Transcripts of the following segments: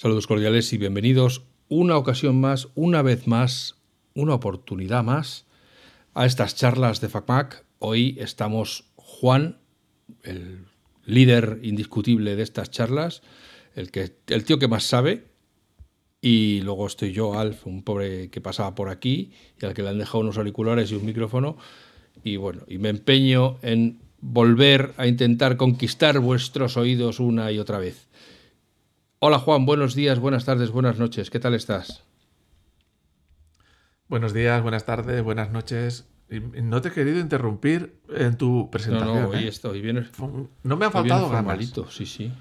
Saludos cordiales y bienvenidos una ocasión más, una vez más, una oportunidad más a estas charlas de FacMac. Hoy estamos Juan, el líder indiscutible de estas charlas, el, que, el tío que más sabe, y luego estoy yo, Alf, un pobre que pasaba por aquí y al que le han dejado unos auriculares y un micrófono. Y bueno, y me empeño en volver a intentar conquistar vuestros oídos una y otra vez. Hola Juan, buenos días, buenas tardes, buenas noches. ¿Qué tal estás? Buenos días, buenas tardes, buenas noches. No te he querido interrumpir en tu presentación. No, no, hoy ¿eh? estoy. Vienes, no me ha faltado ganas. malito, sí, sí.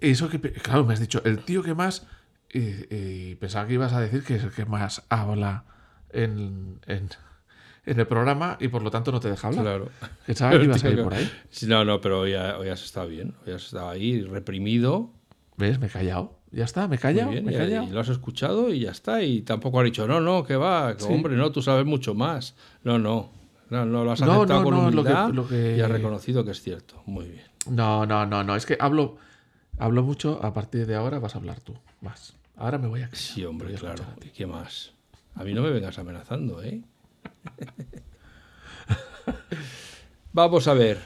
Eso que, claro, me has dicho, el tío que más. Y, y pensaba que ibas a decir que es el que más habla en, en, en el programa y por lo tanto no te deja hablar. Claro. Pensaba que ibas a ir por ahí. No, no, pero hoy, hoy has estado bien. Hoy has estado ahí reprimido. ¿Ves? Me he callado. Ya está, me he callado. Bien, me he y- callado. y lo has escuchado y ya está. Y tampoco has dicho, no, no, que va, que, Sí. hombre, no, tú sabes mucho más. No, no. No, no lo has No, aceptado no, con no, lo que- humildad lo que- y has reconocido que es cierto. Muy bien. No, no, no, no. Es que hablo, hablo mucho. A partir de ahora vas a hablar tú más. Ahora me voy a callar. Sí, hombre, claro. ¿Y qué más? A mí no me vengas amenazando, ¿eh? Vamos a ver.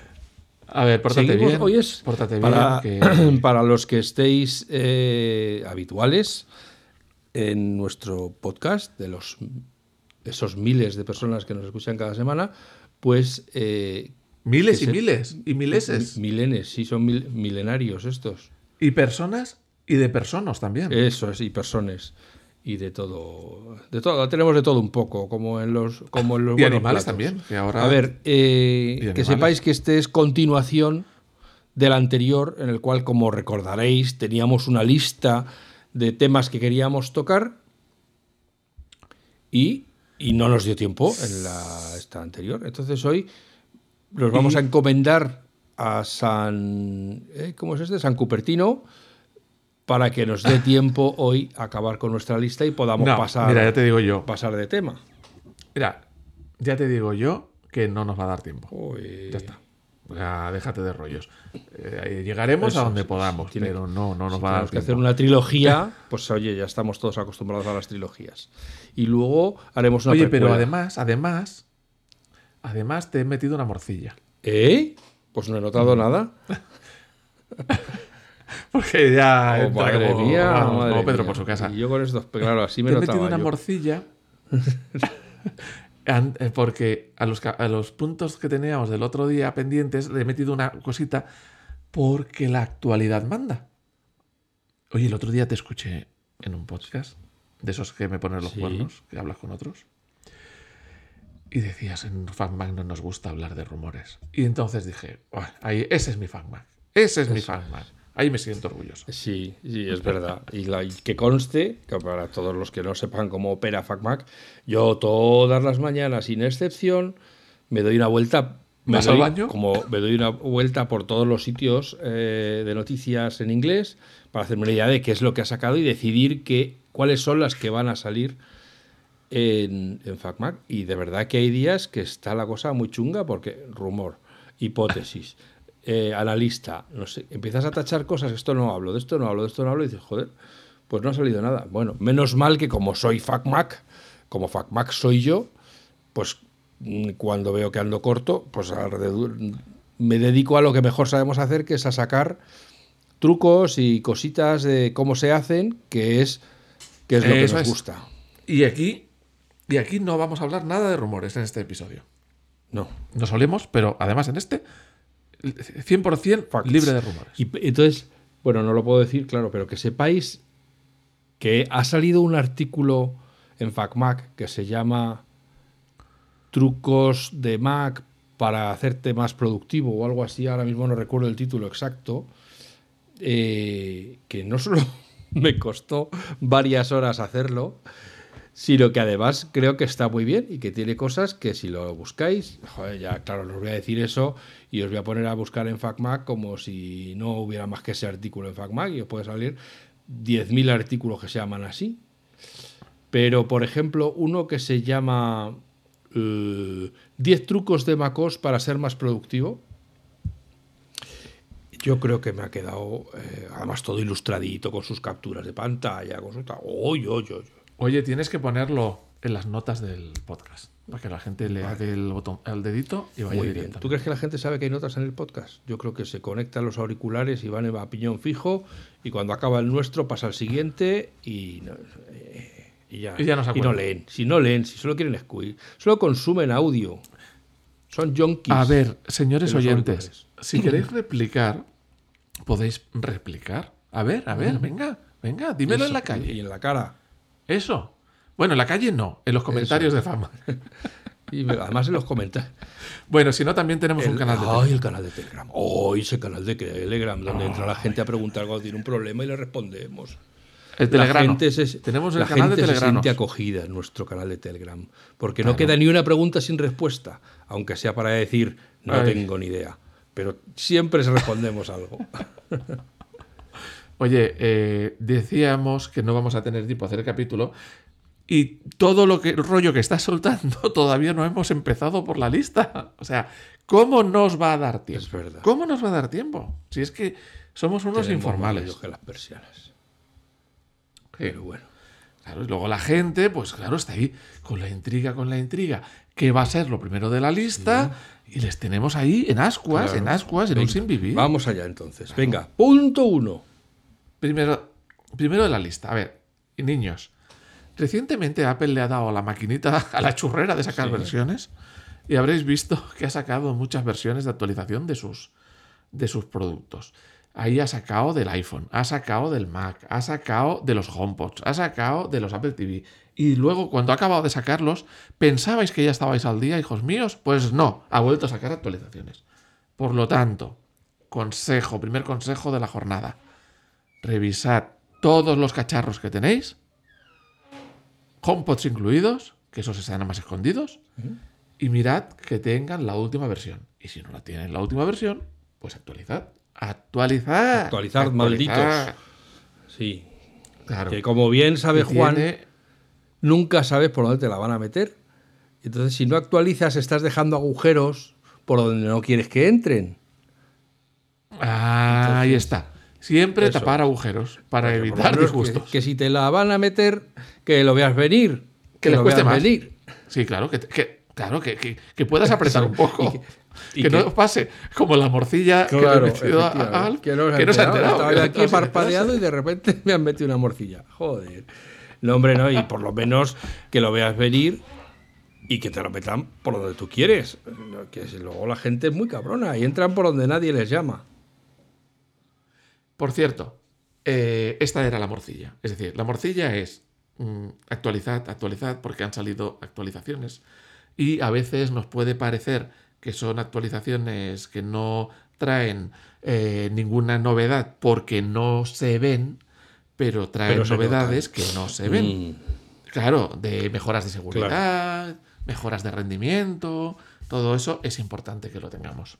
A ver, pórtate Seguimos- bien. Hoy es Pórtate para, bien. Que... para los que estéis eh, habituales en nuestro podcast, de los esos miles de personas que nos escuchan cada semana, pues eh, Miles y se- miles. Y mileses. milenes, sí, son mil- milenarios estos. Y personas y de personas también. Eso es, y personas. Y de todo, de todo, tenemos de todo un poco, como en los, como en los y animales platos. también. Ahora... A ver, eh, que sepáis que este es continuación del anterior, en el cual, como recordaréis, teníamos una lista de temas que queríamos tocar y, y no nos dio tiempo en la esta anterior. Entonces hoy los vamos Y- a encomendar a San... ¿eh? ¿Cómo es este? San Cupertino para que nos dé tiempo hoy a acabar con nuestra lista y podamos No, pasar, mira, ya te digo yo. pasar de tema. Mira, ya te digo yo que no nos va a dar tiempo. Uy. Ya está. O sea, déjate de rollos. Eh, llegaremos Eso, a donde podamos, tiene- pero no, no nos Si va a dar tenemos que tiempo. hacer una trilogía, pues oye, ya estamos todos acostumbrados a las trilogías. Y luego haremos una Oye, pero además, además, además te he metido una morcilla. ¿Eh? Pues no he Mm. notado nada. Porque ya. Oh, madre como- mía, vamos, madre como Pedro mía. por su casa. Y yo con estos, claro, así me te he metido una yo. morcilla. eh, Porque a los, a los puntos que teníamos del otro día pendientes le he metido una cosita porque la actualidad manda. Oye, el otro día te escuché en un podcast de esos que me ponen los Sí. cuernos, que hablas con otros. Y decías, en FacMac no nos gusta hablar de rumores. Y entonces dije, "Buah, ahí, ese es mi FacMac. Ese es mi FacMac. Ahí me siento orgulloso. Sí, sí, es verdad. Y, la- y que conste, que para todos los que no sepan cómo opera FacMac, yo todas las mañanas, sin excepción, me doy una vuelta. Me ¿Vas al doy- baño? Como me doy una vuelta por todos los sitios eh, de noticias en inglés para hacerme una idea de qué es lo que ha sacado y decidir qué, cuáles son las que van a salir en, en FacMac. Y de verdad que hay días que está la cosa muy chunga porque rumor, hipótesis, eh, analista, no sé, empiezas a tachar cosas, esto no hablo, de esto no hablo, de esto no hablo, y dices, joder, pues no ha salido nada. Bueno, menos mal que como soy FacMac, como FacMac soy yo, pues mm, cuando veo que ando corto, pues alrededor, me dedico a lo que mejor sabemos hacer, que es a sacar trucos y cositas de cómo se hacen, que es, que es lo que nos es. gusta. Y aquí, y aquí no vamos a hablar nada de rumores en este episodio. No. No solemos, pero además en este, 100% Facts. libre de rumores. Y entonces, bueno, no lo puedo decir, claro, pero que sepáis que ha salido un artículo en FacMac que se llama Trucos de Mac para hacerte más productivo o algo así, ahora mismo no recuerdo el título exacto, eh, que no solo me costó varias horas hacerlo, sino que además creo que está muy bien y que tiene cosas que si lo buscáis, joder, ya claro, os voy a decir eso y os voy a poner a buscar en FacMac como si no hubiera más que ese artículo en FacMac y os puede salir 10.000 artículos que se llaman así. Pero, por ejemplo, uno que se llama eh, 10 trucos de MacOS para ser más productivo. Yo creo que me ha quedado, eh, además, todo ilustradito con sus capturas de pantalla, con su... ¡Oy, oy, oy! Oye, tienes que ponerlo en las notas del podcast. Para que la gente le dé el botón al dedito y vaya Muy bien. ¿Tú crees que la gente sabe que hay notas en el podcast? Yo creo que se conectan los auriculares y van a piñón fijo y cuando acaba el nuestro pasa al siguiente y, no- eh, y ya, Y ya no se y acuerdan. leen. Si no leen, si solo quieren escuchar, solo consumen audio. Son junkies. A ver, señores oyentes, si queréis replicar, podéis replicar. A ver, a ver, venga, venga, dímelo Eso, en la Y calle. en la cara. Eso. Bueno, en la calle no, en los comentarios de fama. Y además en los comentarios. Bueno, si no, también tenemos un canal de Ay, Telegram. el canal de Telegram. Oh, ese canal de Telegram, donde entra la gente a preguntar cuando tiene un problema y le respondemos. El La Telegrano. gente se, Tenemos el la canal de gente se Telegranos. siente acogida en nuestro canal de Telegram. Porque no queda ni una pregunta sin respuesta, aunque sea para decir no Ay. tengo ni idea. Pero siempre respondemos algo. Oye, eh, decíamos que no vamos a tener tiempo a hacer el capítulo y todo lo que el rollo que estás soltando todavía no hemos empezado por la lista. O sea, ¿cómo nos va a dar tiempo? Es verdad. ¿Cómo nos va a dar tiempo? Si es que somos unos Tenemos informales. lío que las persianas. Sí. Pero bueno. Claro, y luego la gente, pues claro, está ahí con la intriga, con la intriga. ¿Qué va a ser lo primero de la lista? Y les tenemos ahí en ascuas, Claro. en ascuas, en un Venga, sin vivir. Vamos allá entonces. Venga, punto uno. Primero, primero de la lista. A ver, y niños. Recientemente Apple le ha dado a la maquinita, a la churrera de sacar versiones. Y habréis visto que ha sacado muchas versiones de actualización de sus, de sus productos. Ahí ha sacado del iPhone, ha sacado del Mac, ha sacado de los HomePods, ha sacado de los Apple TV. Y luego, cuando ha acabado de sacarlos, ¿pensabais que ya estabais al día, hijos míos? Pues no, ha vuelto a sacar actualizaciones. Por lo tanto, consejo, primer consejo de la jornada revisad todos los cacharros que tenéis, HomePods incluidos, que esos están más escondidos, y mirad que tengan la última versión. Y si no la tienen la última versión, pues actualizad. Actualizad. Actualizad, malditos. Sí. Claro. Que como bien sabe Juan, nunca sabes por dónde te la van a meter. Entonces, si no actualizas, estás dejando agujeros por donde no quieres que entren. Ah, ahí está. Siempre Eso. tapar agujeros para Porque evitar menos que- disgustos. Que, si te la van a meter, que lo veas venir. Que les lo cueste veas más. venir. Sí, claro, que, que- claro, que, que- que puedas apretar un poco. Y que- y que, que- no pase como la morcilla que le he metido a- a Alf, que no, se ha que no se ha enterado. Estaba que yo aquí parpadeado y de repente me han metido una morcilla. Joder. No, hombre, no. Y por lo menos que lo veas venir y que te lo metan por donde tú quieres. Que luego la gente es muy cabrona y entran por donde nadie les llama. Por cierto, eh, esta era la morcilla. Es decir, la morcilla es mm, actualizad, actualizad, porque han salido actualizaciones. Y a veces nos puede parecer que son actualizaciones que no traen eh, ninguna novedad porque no se ven, pero traen Pero novedades que no se ven. Mm. Claro, de mejoras de seguridad, mejoras de rendimiento, todo eso es importante que lo tengamos.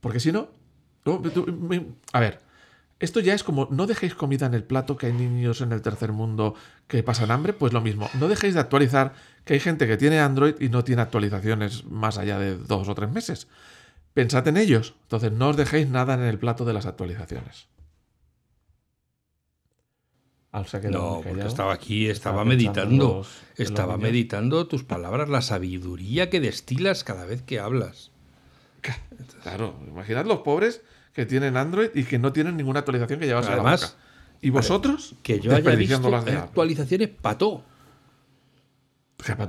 Porque si no, a ver, esto ya es como, no dejéis comida en el plato, que hay niños en el tercer mundo que pasan hambre, pues lo mismo, no dejéis de actualizar, que hay gente que tiene Android y no tiene actualizaciones más allá de dos o tres meses. Pensad en ellos, entonces no os dejéis nada en el plato de las actualizaciones. Quedado No, porque estaba aquí, estaba meditando. los- Estaba meditando tus palabras, la sabiduría que destilas cada vez que hablas. Claro, imaginad los pobres que tienen Android y que no tienen ninguna actualización que llevarse a la boca. ¿Y vosotros? Que yo haya visto las de actualizaciones pató.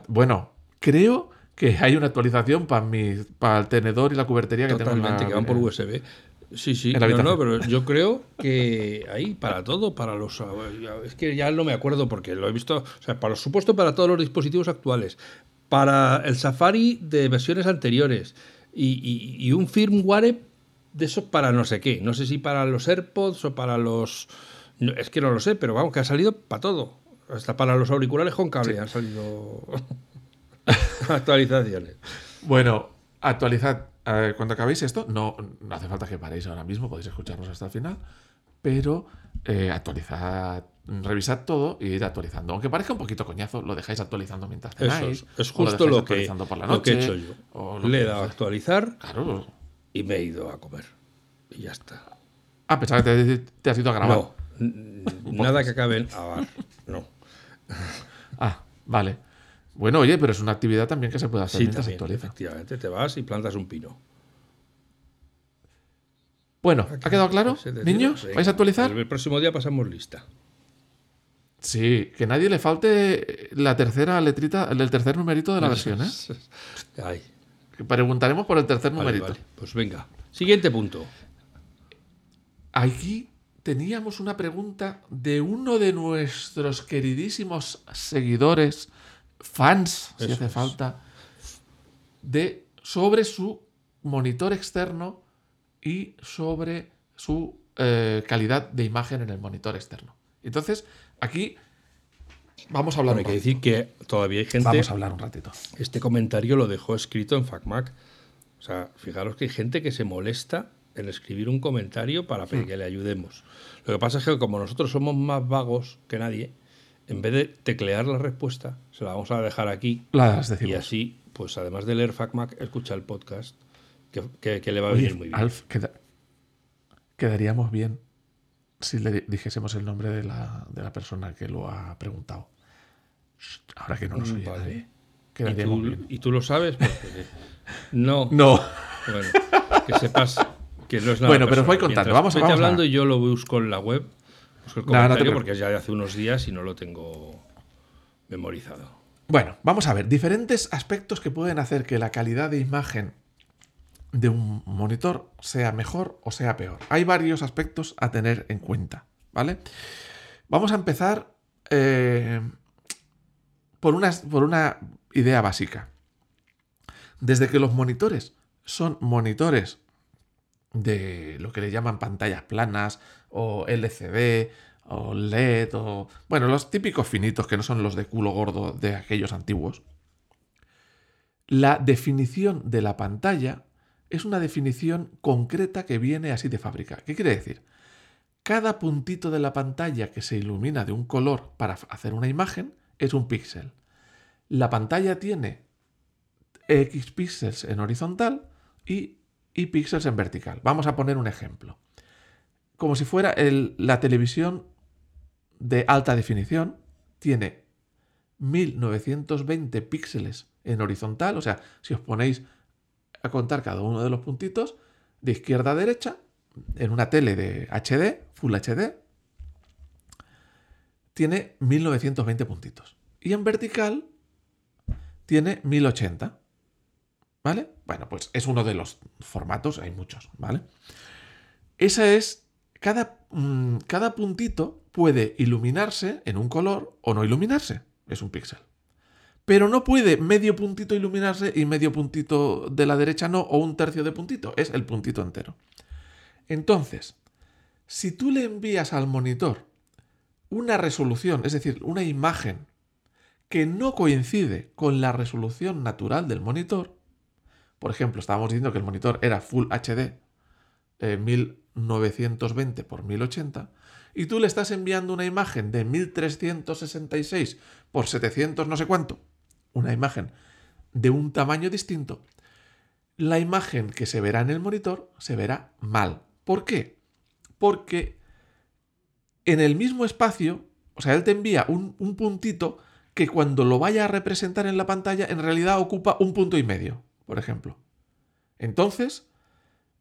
Bueno, creo que hay una actualización para mi, para el tenedor y la cubertería que tengo en Totalmente, la- que van por USB. Sí, sí, no, no, pero yo creo que ahí para todo, para los. Es que ya no me acuerdo porque lo he visto. O sea, para supuesto para todos los dispositivos actuales, para el Safari de versiones anteriores y, y- y un firmware de esos para no sé qué. No sé si para los AirPods o para los. no, es que no lo sé, pero vamos, que ha salido para todo. Hasta para los auriculares con cable han salido actualizaciones. Bueno, actualizad. eh, cuando acabéis esto, no, no hace falta que paréis ahora mismo, podéis escucharnos hasta el final, pero eh, actualizad, revisad todo y ir actualizando. Aunque parezca un poquito coñazo, lo dejáis actualizando mientras Eso es, es o lo justo lo que, actualizando por la lo que he hecho yo. Le he dado a actualizar Claro, y me he ido a comer. Y ya está. Ah, pensaba que te, te has ido a grabar. No, nada que acabe en abar. No. Ah, vale. Bueno, oye, pero es una actividad también que se puede hacer Sí, mientras también, actualiza. efectivamente. Te vas y plantas un pino. Bueno, ¿ha quedado claro? Niños. ¿vais a actualizar? El próximo día pasamos lista. Sí, que nadie le falte la tercera letrita, el tercer numerito de la versión, ¿eh? Ay, Que Preguntaremos por el tercer vale, numerito. vale. Pues venga. Siguiente punto. Aquí teníamos una pregunta de uno de nuestros queridísimos seguidores, fans, si hace es. falta, de sobre su monitor externo y sobre su eh, calidad de imagen en el monitor externo. Entonces, aquí vamos a hablar Bueno, hay un que ratito. decir que todavía hay gente. Vamos a hablar un ratito. Este comentario lo dejó escrito en FacMac. O sea, fijaros que hay gente que se molesta en escribir un comentario para Hmm. pedir que le ayudemos. Lo que pasa es que como nosotros somos más vagos que nadie, en vez de teclear la respuesta, se la vamos a dejar aquí Las y así, pues además de leer FacMac, escucha el podcast, que, que- que le va a Oye, venir muy bien. Alf, queda- quedaríamos bien si le di- dijésemos el nombre de la, de la persona que lo ha preguntado. Ahora que no nos Mm, oye vale. nadie. ¿Y tú, bien. y tú lo sabes? Pues, eh, no. No. Bueno, que sepas que no es nada Bueno, pero os voy contando. Vamos a- vamos a- hablando y yo lo busco en la web. Busco el No, no te comentario preocupes. porque es ya de hace unos días y no lo tengo memorizado. Bueno, vamos a ver. Diferentes aspectos que pueden hacer que la calidad de imagen de un monitor sea mejor o sea peor. Hay varios aspectos a tener en cuenta, ¿vale? Vamos a empezar eh, por, una, por una idea básica. Desde que los monitores son monitores de lo que le llaman pantallas planas o LCD o LED o bueno, los típicos finitos que no son los de culo gordo de aquellos antiguos. La definición de la pantalla es una definición concreta que viene así de fábrica. ¿Qué quiere decir? Cada puntito de la pantalla que se ilumina de un color para hacer una imagen es un píxel. La pantalla tiene X píxeles en horizontal y Y píxeles en vertical. Vamos a poner un ejemplo. Como si fuera el- la televisión de alta definición, tiene 1920 píxeles en horizontal, o sea, si os ponéis a contar cada uno de los puntitos, de izquierda a derecha, en una tele de HD, Full HD, tiene 1920 puntitos. Y en vertical tiene 1080. ¿Vale? Bueno, pues es uno de los formatos, hay muchos, ¿vale? Esa es. Cada, mm, cada puntito puede iluminarse en un color o no iluminarse. Es un píxel. Pero no puede medio puntito iluminarse y medio puntito de la derecha no, o un tercio de puntito. Es el puntito entero. Entonces, si tú le envías al monitor una resolución, es decir, una imagen que no coincide con la resolución natural del monitor, por ejemplo, estábamos diciendo que el monitor era Full HD eh, 1920 por 1080 y tú le estás enviando una imagen de 1366 por 700 no sé cuánto, una imagen de un tamaño distinto, la imagen que se verá en el monitor se verá mal. ¿Por qué? Porque en el mismo espacio, o sea, él te envía un, un puntito que cuando lo vaya a representar en la pantalla en realidad ocupa un punto y medio, por ejemplo. Entonces,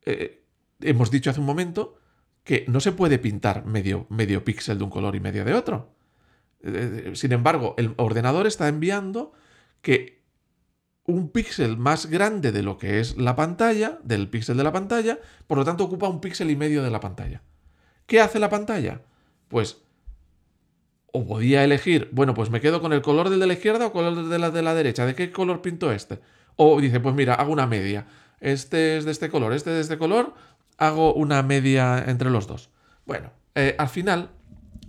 eh, hemos dicho hace un momento que no se puede pintar medio, medio píxel de un color y medio de otro. Eh, sin embargo, el ordenador está enviando que un píxel más grande de lo que es la pantalla, del píxel de la pantalla, por lo tanto ocupa un píxel y medio de la pantalla. ¿Qué hace la pantalla? Pues o podía elegir, bueno, pues me quedo con el color del de la izquierda o color de la de la derecha. ¿De qué color pinto este? O dice, pues mira, hago una media. Este es de este color, este es de este color, hago una media entre los dos. Bueno, eh, al final,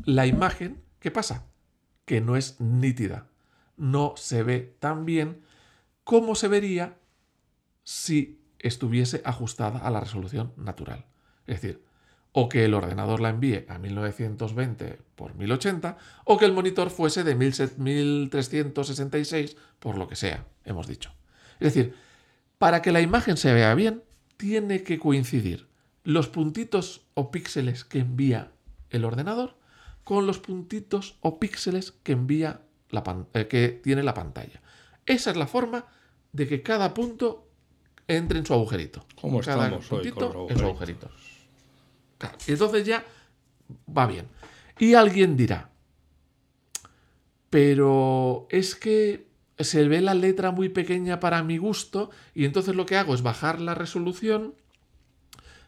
la imagen, ¿qué pasa? Que no es nítida. No se ve tan bien como se vería si estuviese ajustada a la resolución natural. Es decir, o que el ordenador la envíe a 1920 por 1080, o que el monitor fuese de 1366 por lo que sea, hemos dicho. Es decir, para que la imagen se vea bien, tiene que coincidir los puntitos o píxeles que envía el ordenador con los puntitos o píxeles que envía la pan- eh, que tiene la pantalla. Esa es la forma de que cada punto entre en su agujerito. ¿Cómo cada los en su agujerito. Claro, y entonces ya va bien. Y alguien dirá, pero es que se ve la letra muy pequeña para mi gusto y entonces lo que hago es bajar la resolución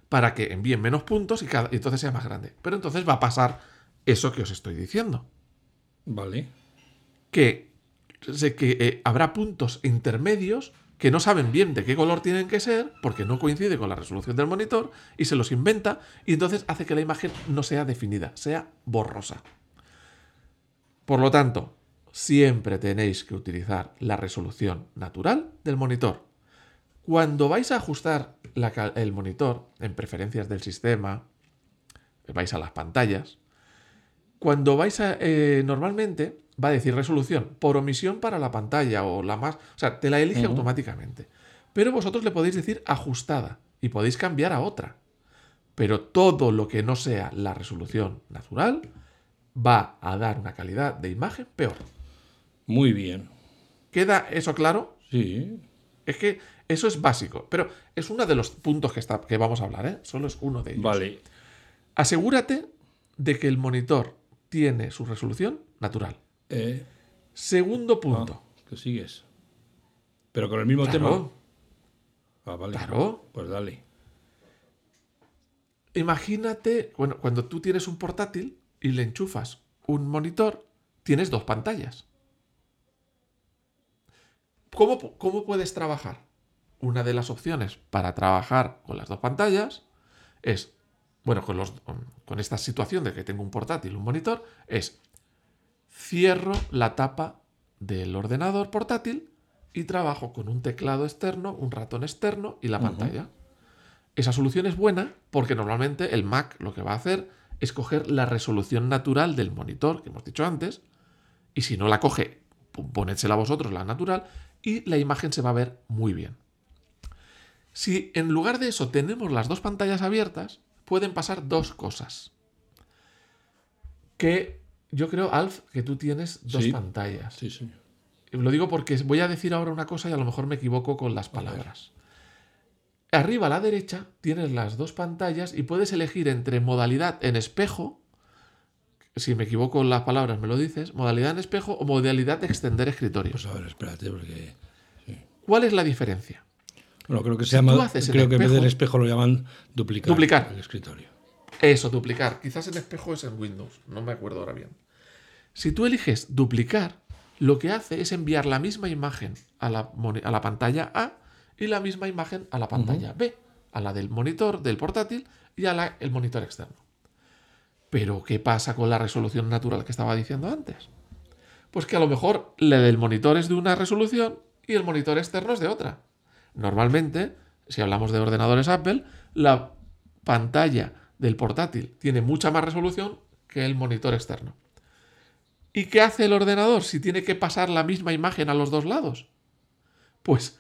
para que envíen menos puntos y, cada- y entonces sea más grande. Pero entonces va a pasar eso que os estoy diciendo. Vale. Que, que eh, habrá puntos intermedios que no saben bien de qué color tienen que ser porque no coincide con la resolución del monitor y se los inventa y entonces hace que la imagen no sea definida, sea borrosa. Por lo tanto, siempre tenéis que utilizar la resolución natural del monitor. Cuando vais a ajustar el monitor en preferencias del sistema, vais a las pantallas, cuando vais a... eh, normalmente va a decir resolución por omisión para la pantalla o la más... O sea, te la elige automáticamente. Pero vosotros le podéis decir ajustada y podéis cambiar a otra. Pero todo lo que no sea la resolución natural va a dar una calidad de imagen peor. Muy bien. ¿Queda eso claro? Sí. Es que eso es básico, pero es uno de los puntos que, está, que vamos a hablar, ¿eh? Solo es uno de ellos. Vale. Asegúrate de que el monitor tiene su resolución natural. Eh, Segundo ah, punto. ¿Qué sigues? Pero con el mismo tema. Claro, Ah, vale. claro. Pues dale. Imagínate, bueno, cuando tú tienes un portátil y le enchufas un monitor, tienes dos pantallas. ¿Cómo, cómo puedes trabajar? Una de las opciones para trabajar con las dos pantallas es, bueno, con, los, con esta situación de que tengo un portátil, un monitor, es cierro la tapa del ordenador portátil y trabajo con un teclado externo, un ratón externo y la pantalla. Esa solución es buena porque normalmente el Mac lo que va a hacer es coger la resolución natural del monitor que hemos dicho antes y si no la coge, ponédsela vosotros la natural y la imagen se va a ver muy bien. Si en lugar de eso tenemos las dos pantallas abiertas, pueden pasar dos cosas. Que yo creo, Alf, que tú tienes dos Sí. pantallas. Sí, sí. Lo digo porque voy a decir ahora una cosa y a lo mejor me equivoco con las palabras. Arriba a la derecha tienes las dos pantallas y puedes elegir entre modalidad en espejo, si me equivoco en las palabras me lo dices, modalidad en espejo o modalidad de extender escritorio. Pues a ver, espérate, porque. ¿Cuál es la diferencia? Bueno, creo que se Si tú llama. el Creo que en vez espejo- del espejo lo llaman duplicar. Duplicar. El escritorio. Eso, duplicar. Quizás en espejo es en Windows, no me acuerdo ahora bien. Si tú eliges duplicar, lo que hace es enviar la misma imagen a la, moni- a la pantalla A y la misma imagen a la pantalla B, a la del monitor del portátil y a la el monitor externo. Pero, ¿qué pasa con la resolución natural que estaba diciendo antes? Pues que a lo mejor la del monitor es de una resolución y el monitor externo es de otra. Normalmente, si hablamos de ordenadores Apple, la pantalla del portátil tiene mucha más resolución que el monitor externo. ¿Y qué hace el ordenador si tiene que pasar la misma imagen a los dos lados? Pues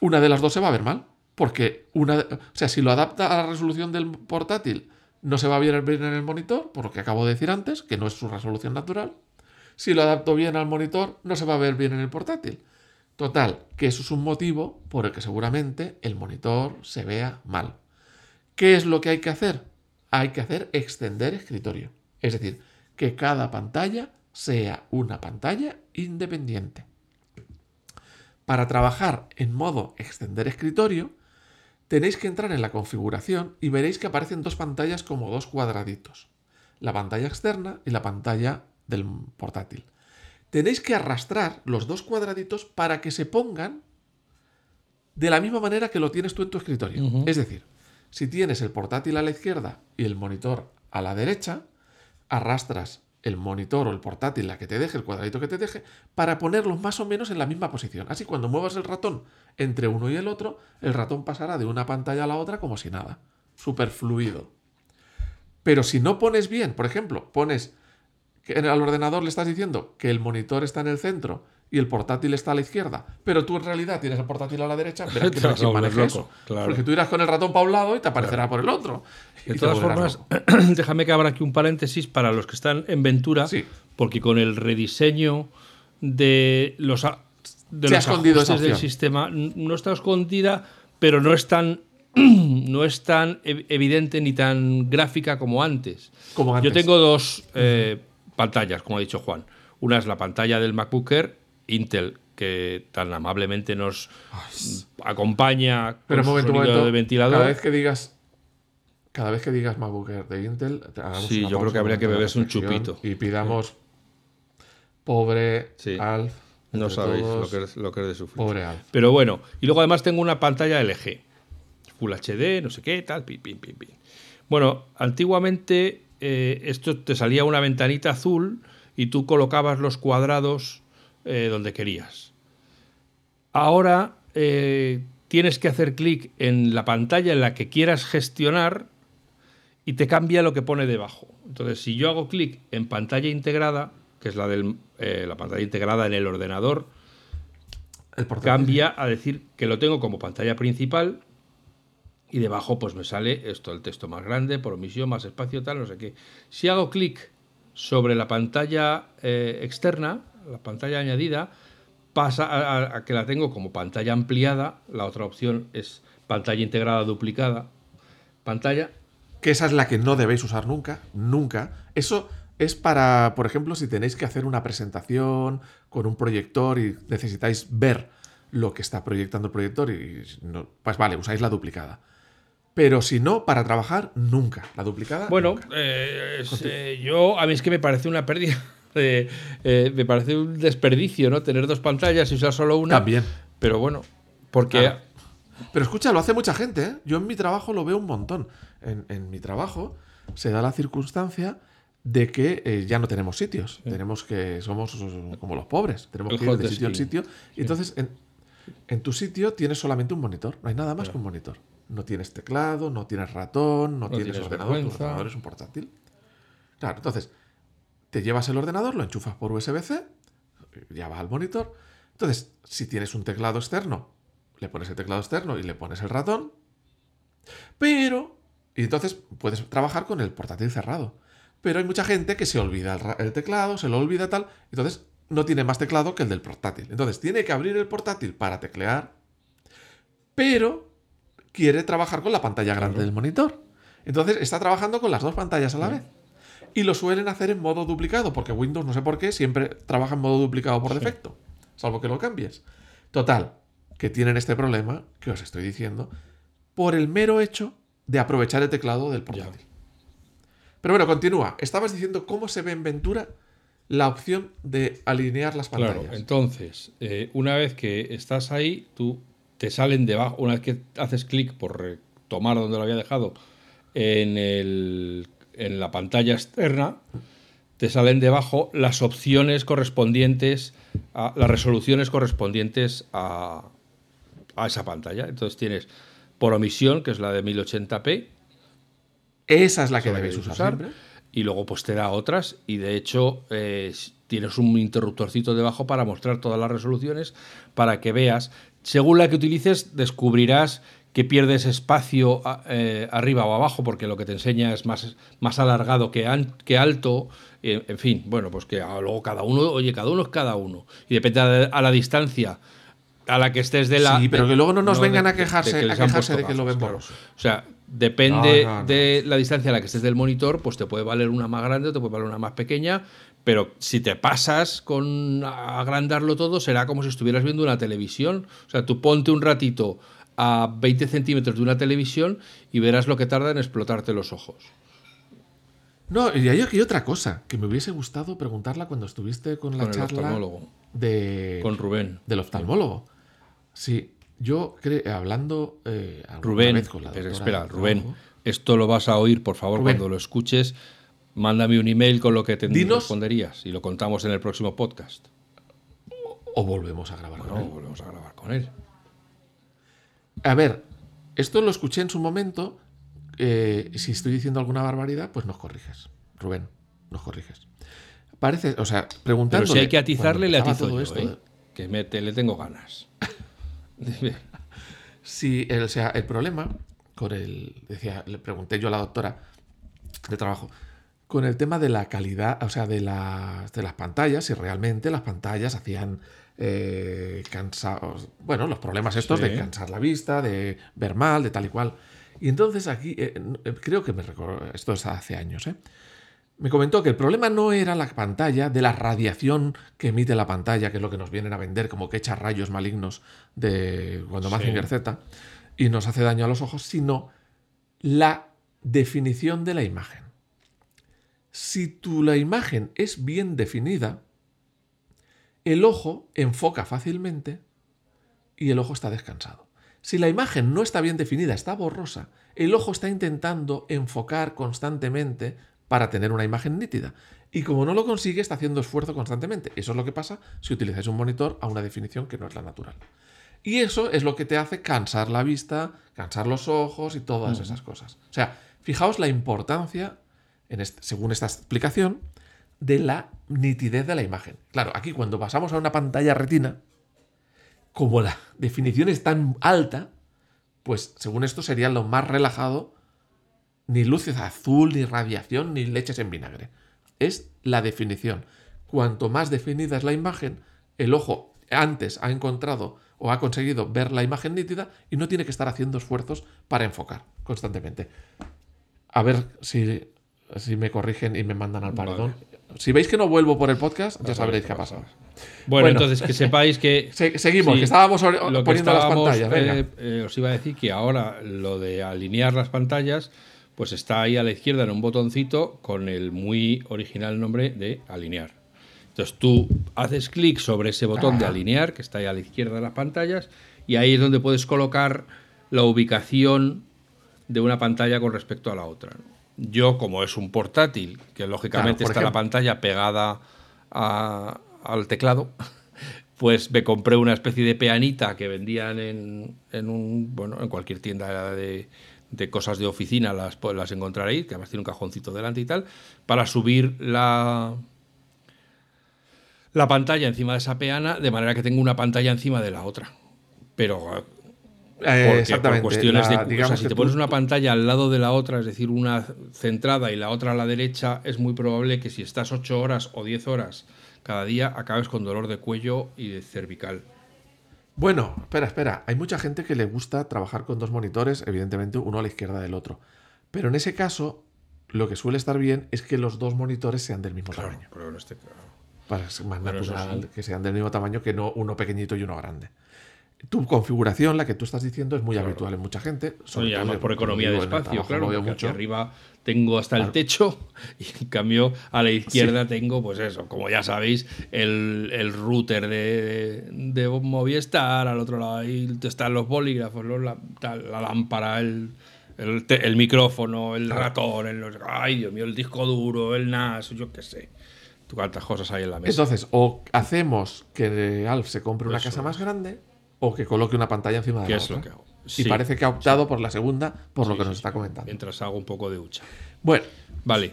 una de las dos se va a ver mal. Porque una, o sea, si lo adapta a la resolución del portátil, no se va a ver bien en el monitor, por lo que acabo de decir antes, que no es su resolución natural. Si lo adapto bien al monitor, no se va a ver bien en el portátil. Total, que eso es un motivo por el que seguramente el monitor se vea mal. ¿Qué es lo que hay que hacer? Hay que hacer extender escritorio. Es decir, que cada pantalla sea una pantalla independiente. Para trabajar en modo extender escritorio, tenéis que entrar en la configuración y veréis que aparecen dos pantallas como dos cuadraditos. La pantalla externa y la pantalla del portátil. Tenéis que arrastrar los dos cuadraditos para que se pongan de la misma manera que lo tienes tú en tu escritorio. Es decir, si tienes el portátil a la izquierda y el monitor a la derecha, arrastras el monitor o el portátil, la que te deje, el cuadradito que te deje, para ponerlos más o menos en la misma posición. Así cuando muevas el ratón entre uno y el otro, el ratón pasará de una pantalla a la otra como si nada. Súper fluido. Pero si no pones bien, por ejemplo, pones que al ordenador le estás diciendo que el monitor está en el centro y el portátil está a la izquierda, pero tú en realidad tienes el portátil a la derecha, verás que no loco, eso. claro. Porque tú irás con el ratón para un lado y te aparecerá por el otro. De todas formas, loco. déjame que abra aquí un paréntesis para los que están en Ventura, Sí. porque con el rediseño de los, a- de Se ha los escondido ajustes del sistema, no está escondida, pero no es tan, no es tan ev- evidente ni tan gráfica como antes. Como antes. Yo tengo dos eh, pantallas, como ha dicho Juan. Una es la pantalla del MacBook Air Intel, que tan amablemente nos acompaña con Pero un momento, momento. de ventilador. Cada vez que digas. Cada vez que digas MacBook Air de Intel, Sí, yo creo que habría que beberse un chupito. Y pidamos. Pobre Sí. Alf. No sabéis lo que, es, lo que es de sufrir. Pobre Alf. Pero bueno, y luego además tengo una pantalla LG. Full HD, no sé qué, tal, pin, pin, pin, pin. Bueno, antiguamente eh, esto te salía una ventanita azul y tú colocabas los cuadrados eh, donde querías. Ahora eh, tienes que hacer clic en la pantalla en la que quieras gestionar y te cambia lo que pone debajo. Entonces, si yo hago clic en pantalla integrada, que es la, del, eh, la pantalla integrada en el ordenador, El cambia a decir que lo tengo como pantalla principal y debajo pues me sale esto, el texto más grande, por omisión, más espacio, tal, no sé qué. Si hago clic sobre la pantalla eh, externa, la pantalla añadida, pasa a, que la tengo como pantalla ampliada, la otra opción es pantalla integrada duplicada, pantalla que esa es la que no debéis usar nunca, nunca. Eso es para, por ejemplo, si tenéis que hacer una presentación con un proyector y necesitáis ver lo que está proyectando el proyector y no- pues vale, usáis la duplicada. Pero si no, para trabajar, nunca. La duplicada. Bueno, nunca. eh, eh, yo a mí es que me parece una pérdida. De- eh, me parece un desperdicio, ¿no? Tener dos pantallas y usar solo una. También. Pero bueno, porque Claro. Pero escucha, lo hace mucha gente, ¿eh? Yo en mi trabajo lo veo un montón. En, en mi trabajo se da la circunstancia de que eh, ya no tenemos sitios. Tenemos que. Somos eh, como los pobres. Tenemos El que ir de sitio en sitio. Y entonces, en, en tu sitio tienes solamente un monitor. No hay nada más que un monitor. No tienes teclado, no tienes ratón, no, No tienes, tienes ordenador. Tu ordenador es un portátil. Claro, entonces, te llevas el ordenador, lo enchufas por USB-C, ya va al monitor. Entonces, si tienes un teclado externo, le pones el teclado externo y le pones el ratón. Pero, y entonces puedes trabajar con el portátil cerrado. Pero hay mucha gente que se olvida el, teclado, se lo olvida tal, entonces no tiene más teclado que el del portátil. Entonces tiene que abrir el portátil para teclear, pero quiere trabajar con la pantalla grande del monitor. Entonces está trabajando con las dos pantallas a la vez. Y lo suelen hacer en modo duplicado, porque Windows, no sé por qué, siempre trabaja en modo duplicado por defecto, salvo que lo cambies. Total, que tienen este problema que os estoy diciendo por el mero hecho de aprovechar el teclado del portátil. Pero bueno, continúa. Estabas diciendo cómo se ve en Ventura la opción de alinear las Claro, pantallas. entonces, eh, una vez que estás ahí, tú te salen debajo, una vez que haces clic por retomar donde lo había dejado en, el- en la pantalla externa, te salen debajo las opciones correspondientes, a, las resoluciones correspondientes a, a esa pantalla. Entonces tienes por omisión, que es la de 1080p, Esa es la que debéis usar, siempre. y luego pues te da otras y de hecho eh, tienes un interruptorcito debajo para mostrar todas las resoluciones para que veas según la que utilices descubrirás que pierdes espacio eh, arriba o abajo porque lo que te enseña es más, más alargado que, an- que alto en, en fin bueno pues que ah, luego cada uno oye cada uno es cada uno y depende a, la- a la distancia a la que estés de la Sí, pero de- que luego no nos vengan a de- de quejarse- a quejarse de que lo ven claro. o sea depende No, no, no. de la distancia a la que estés del monitor, pues te puede valer una más grande o te puede valer una más pequeña, pero si te pasas con agrandarlo todo, será como si estuvieras viendo una televisión. O sea, tú ponte un ratito a 20 centímetros de una televisión y verás lo que tarda en explotarte los ojos. No, y hay aquí otra cosa que me hubiese gustado preguntarla cuando estuviste con la Con el charla oftalmólogo. de, Con Rubén. del oftalmólogo. Sí, yo cre- hablando eh, Rubén, vez con la pero doctora espera, Rubén, trabajo, esto lo vas a oír, por favor, Rubén. cuando lo escuches. Mándame un email con lo que te Dinos- responderías y lo contamos en el próximo podcast. o volvemos a grabar con No, él. volvemos a grabar con él. A ver, esto lo escuché en su momento. eh, si estoy diciendo alguna barbaridad, pues nos corriges. Rubén, nos corriges. Parece, o sea, preguntando. Pero si hay que atizarle, le atizo yo, ¿eh? que mete, le tengo ganas. Sí, el, o sea, el problema con el. Decía, le pregunté yo a la doctora de trabajo. Con el tema de la calidad, o sea, de las, de las pantallas, si realmente las pantallas hacían eh, cansados. Bueno, los problemas estos Sí. de cansar la vista, de ver mal, de tal y cual. Y entonces aquí, eh, eh, creo que me recuerdo, esto es hace años, ¿eh? Me comentó que el problema no era la pantalla, de la radiación que emite la pantalla, que es lo que nos vienen a vender, como que echa rayos malignos de cuando Sí. Mazinger Z y nos hace daño a los ojos, sino la definición de la imagen. Si tu la imagen es bien definida, el ojo enfoca fácilmente y el ojo está descansado. Si la imagen no está bien definida, está borrosa, el ojo está intentando enfocar constantemente para tener una imagen nítida. Y como no lo consigue, está haciendo esfuerzo constantemente. Eso es lo que pasa si utilizáis un monitor a una definición que no es la natural. Y eso es lo que te hace cansar la vista, cansar los ojos y todas esas cosas. O sea, fijaos la importancia, en este- según esta explicación, de la nitidez de la imagen. Claro, aquí cuando pasamos a una pantalla retina, como la definición es tan alta, pues según esto sería lo más relajado, ni luces azul, ni radiación, ni leches en vinagre. Es la definición. Cuanto más definida es la imagen, el ojo antes ha encontrado o ha conseguido ver la imagen nítida y no tiene que estar haciendo esfuerzos para enfocar constantemente. A ver si, me corrigen y me mandan al perdón. Si veis que no vuelvo por el podcast, ya sabréis qué ha pasado. Bueno, Bueno. entonces que sepáis que. Se- seguimos, Sí, que estábamos ori- lo que poniendo las pantallas. eh, eh, os iba a decir que ahora lo de alinear las pantallas, pues está ahí a la izquierda en un botoncito con el muy original nombre de alinear. Entonces tú haces clic sobre ese botón de Ah. alinear, que está ahí a la izquierda de las pantallas, y ahí es donde puedes colocar la ubicación de una pantalla con respecto a la otra. ¿no? Yo, como es un portátil, que lógicamente Claro, está la pantalla pegada a- al teclado, pues me compré una especie de peanita que vendían en, en un bueno en cualquier tienda de, de cosas de oficina las, pues, las encontraréis, que además tiene un cajoncito delante y tal, para subir la la pantalla encima de esa peana, de manera que tengo una pantalla encima de la otra. Pero porque exactamente. por cuestiones la- de digamos o sea, si te tú- pones una pantalla al lado de la otra, es decir, una centrada y la otra a la derecha, es muy probable que si estás 8 horas o 10 horas cada día acabes con dolor de cuello y de cervical. Bueno, espera, espera. Hay mucha gente que le gusta trabajar con dos monitores, evidentemente uno a la izquierda del otro. Pero en ese caso, lo que suele estar bien es que los dos monitores sean del mismo tamaño. pero no esté claro. Para ser más natural sí. que sean del mismo tamaño que no uno pequeñito y uno grande. Tu configuración, la que tú estás diciendo, es muy habitual en mucha gente. sobre y además por economía de espacio, claro, porque mucho. aquí arriba tengo hasta el techo y en cambio a la izquierda tengo, pues eso, como ya sabéis, el, el router de, de Movistar, al otro lado ahí están los bolígrafos, los la, lámpara, el, el, te- el micrófono, el ratón, el, ay Dios mío, el disco duro, el NAS, yo qué sé. Cuántas cosas hay en la mesa. Entonces, o hacemos que Alf se compre una Eso casa más grande o que coloque una pantalla encima de ¿Qué la es otra. lo que hago? Y parece que ha optado por la segunda, por lo que nos está comentando. Mientras hago un poco de hucha. Bueno, Vale.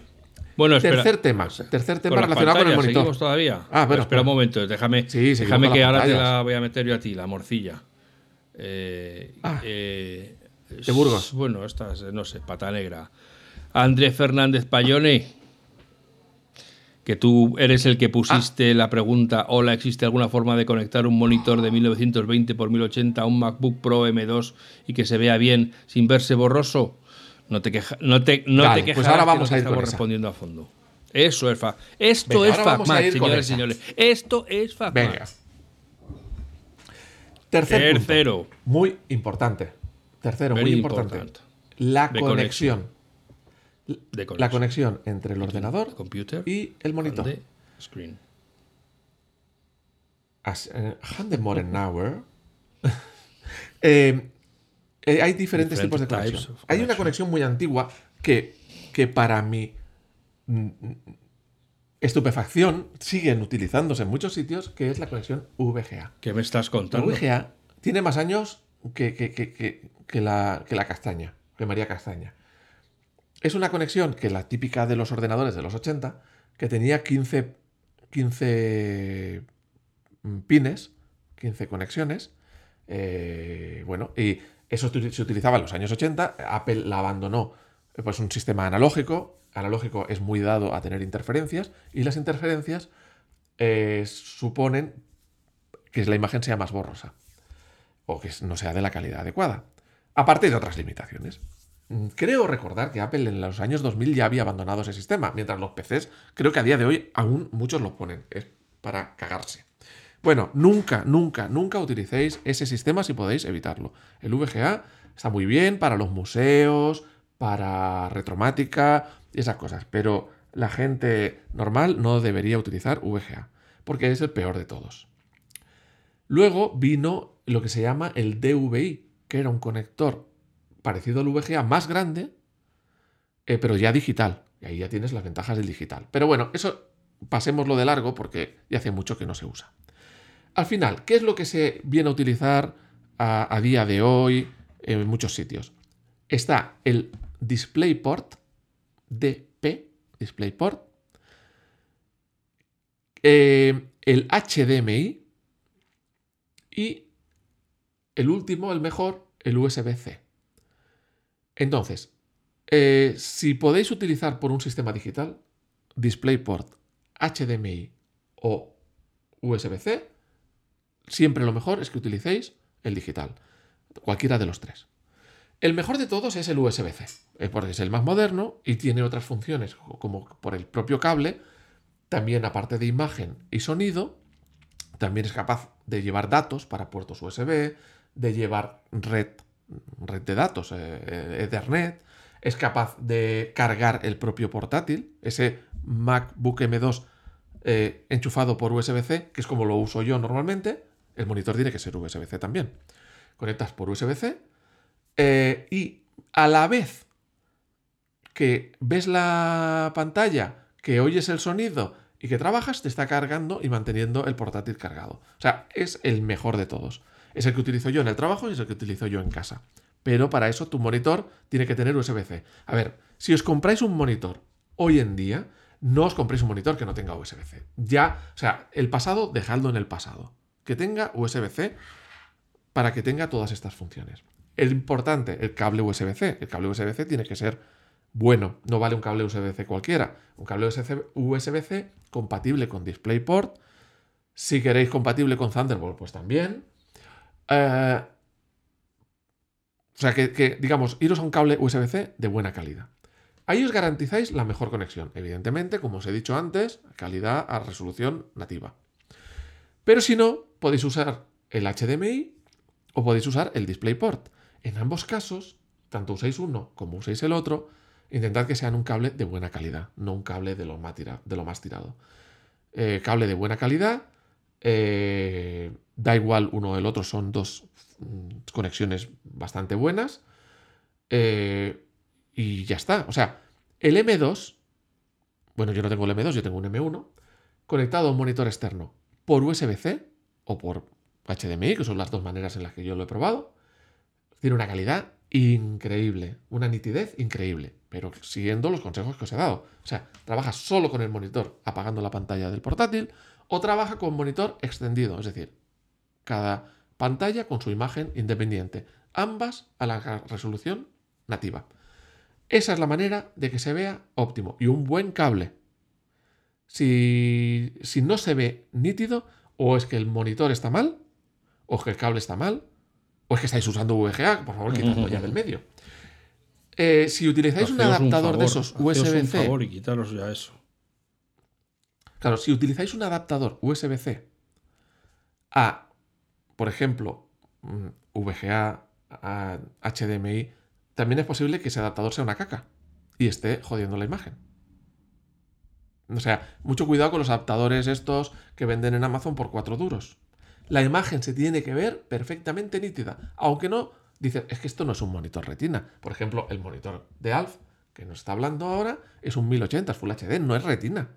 Bueno, espera. tercer tema. Tercer tema Con relacionado con el monitor. ¿Seguimos todavía? Ah, bueno, espera un momento, déjame, déjame que ahora te la voy a meter yo a ti, la morcilla. Eh, Ah, eh, de Burgos. Bueno, esta es, no sé, pata negra. Andrés Fernández Payone, que tú eres el que Ah. pusiste la pregunta, hola, ¿existe alguna forma de conectar un monitor de 1920 por 1080 a un MacBook Pro M2 y que se vea bien sin verse borroso? No te, queja, no te, no te pues quejarás ahora que vamos no a ir estamos respondiendo a fondo. Eso es fa Esto Venga, es FacMac, señores y señores. Esto es FacMac. Venga. Tercer punto. Tercero. Muy importante. Tercero, Very muy importante. important. La conexión. De La conexión entre el ordenador computer y el monitor. the screen. As, eh, eh, eh, hay diferentes Different tipos de conexión. Hay una conexión muy antigua que, que para mi mm, estupefacción siguen utilizándose en muchos sitios, que es la conexión VGA. ¿Qué me estás La contando? VGA tiene más años que, que- que- que- la, que la castaña, que María Castaña. Es una conexión que la típica de los ordenadores de los 80, que tenía 15, 15 mm, pines 15 conexiones. Eh, bueno, y eso se utilizaba en los años 80. Apple la abandonó, eh, pues un sistema analógico. Analógico es muy dado a tener interferencias y las interferencias eh, suponen que la imagen sea más borrosa o que no sea de la calidad adecuada. Aparte de otras limitaciones. Creo recordar que Apple en los años 2000 ya había abandonado ese sistema, mientras los PCs creo que a día de hoy aún muchos lo ponen. Es para cagarse. Bueno, nunca, nunca, nunca utilicéis ese sistema si podéis evitarlo. El VGA está muy bien para los museos, para retromática y esas cosas, pero la gente normal no debería utilizar VGA, porque es el peor de todos. Luego vino lo que se llama el DVI, que era un conector parecido al VGA más grande, eh, pero ya digital. Y ahí ya tienes las ventajas del digital. Pero bueno, eso pasémoslo de largo porque ya hace mucho que no se usa. Al final, ¿qué es lo que se viene a utilizar a, día de hoy en muchos sitios? Está el DisplayPort, DP, DisplayPort, eh, el HDMI y el último, el mejor, el USB-C. Entonces, eh, si podéis utilizar por un sistema digital, DisplayPort, HDMI o USB-C, siempre lo mejor es que utilicéis el digital, cualquiera de los tres. El mejor de todos es el USB-C, eh, porque es el más moderno y tiene otras funciones, como por el propio cable, también aparte de imagen y sonido, también es capaz de llevar datos para puertos USB, de llevar red, red de datos, eh, eh, Ethernet, es capaz de cargar el propio portátil, ese MacBook M2 enchufado por USB-C, que es como lo uso yo normalmente, el monitor tiene que ser USB-C también. Conectas por USB-C eh, y a la vez que ves la pantalla, que oyes el sonido y que trabajas, te está cargando y manteniendo el portátil cargado. O sea, es el mejor de todos. Es el que utilizo yo en el trabajo y es el que utilizo yo en casa. Pero para eso tu monitor tiene que tener USB-C. A ver, si os compráis un monitor hoy en día, no os compréis un monitor que no tenga USB-C. Ya, o sea, el pasado, dejadlo en el pasado que tenga USB-C para que tenga todas estas funciones. Es importante, el cable USB-C. El cable USB-C tiene que ser bueno, no vale un cable USB-C cualquiera. Un cable USB-C compatible con DisplayPort. Si queréis compatible con Thunderbolt, pues también. Eh, o sea, que, digamos, iros a un cable USB-C de buena calidad. Ahí os garantizáis la mejor conexión. Evidentemente, como os he dicho antes, calidad a resolución nativa. Pero si no, podéis usar el HDMI o podéis usar el DisplayPort. En ambos casos, tanto uséis uno como uséis el otro, intentad que sean un cable de buena calidad, no un cable de lo más, de lo más tirado. Eh, cable de buena calidad, eh, da igual uno o el otro, son dos mm, conexiones bastante buenas. Eh, y ya está. O sea, el M2, bueno, yo no tengo el M2, yo tengo un M1, conectado a un monitor externo por USB-C o por HDMI, que son las dos maneras en las que yo lo he probado, tiene una calidad increíble, una nitidez increíble, pero siguiendo los consejos que os he dado. O sea, trabaja solo con el monitor apagando la pantalla del portátil o trabaja con monitor extendido, es decir, cada pantalla con su imagen independiente, ambas a la resolución nativa. Esa es la manera de que se vea óptimo y un buen cable si, no se ve nítido, o es que el monitor está mal, o es que el cable está mal, o es que estáis usando VGA, por favor, quitadlo ya del medio. Eh, si utilizáis un adaptador de esos USB-C. favor y quitaros ya eso. Claro, si utilizáis un adaptador USB-C a, por ejemplo, mm, VGA, HDMI, también es posible que ese adaptador sea una caca y esté jodiendo la imagen. O sea, mucho cuidado con los adaptadores estos que venden en Amazon por 4 duros. La imagen se tiene que ver perfectamente nítida. Aunque no, dice, es que esto no es un monitor retina. Por ejemplo, el monitor de Alf, que nos está hablando ahora, es un 1080 Full HD, no es retina.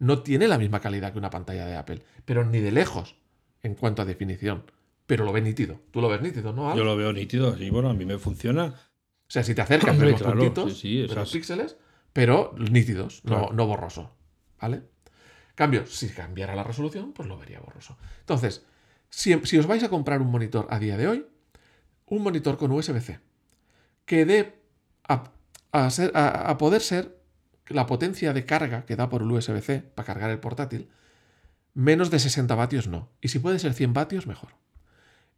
No tiene la misma calidad que una pantalla de Apple, pero ni de lejos en cuanto a definición. Pero lo ve nítido. Tú lo ves nítido, ¿no? Yo lo veo nítido, y bueno, a mí me funciona. O sea, si te acercas, ves los puntitos, los píxeles, pero nítidos, no, no borroso. ¿Vale? Cambio, si cambiara la resolución, pues lo vería borroso. Entonces, Si, si os vais a comprar un monitor a día de hoy, un monitor con USB-C, que dé a, a ser- a- a poder ser la potencia de carga que da por el USB-C para cargar el portátil, menos de 60 vatios no. Y si puede ser 100 vatios, mejor.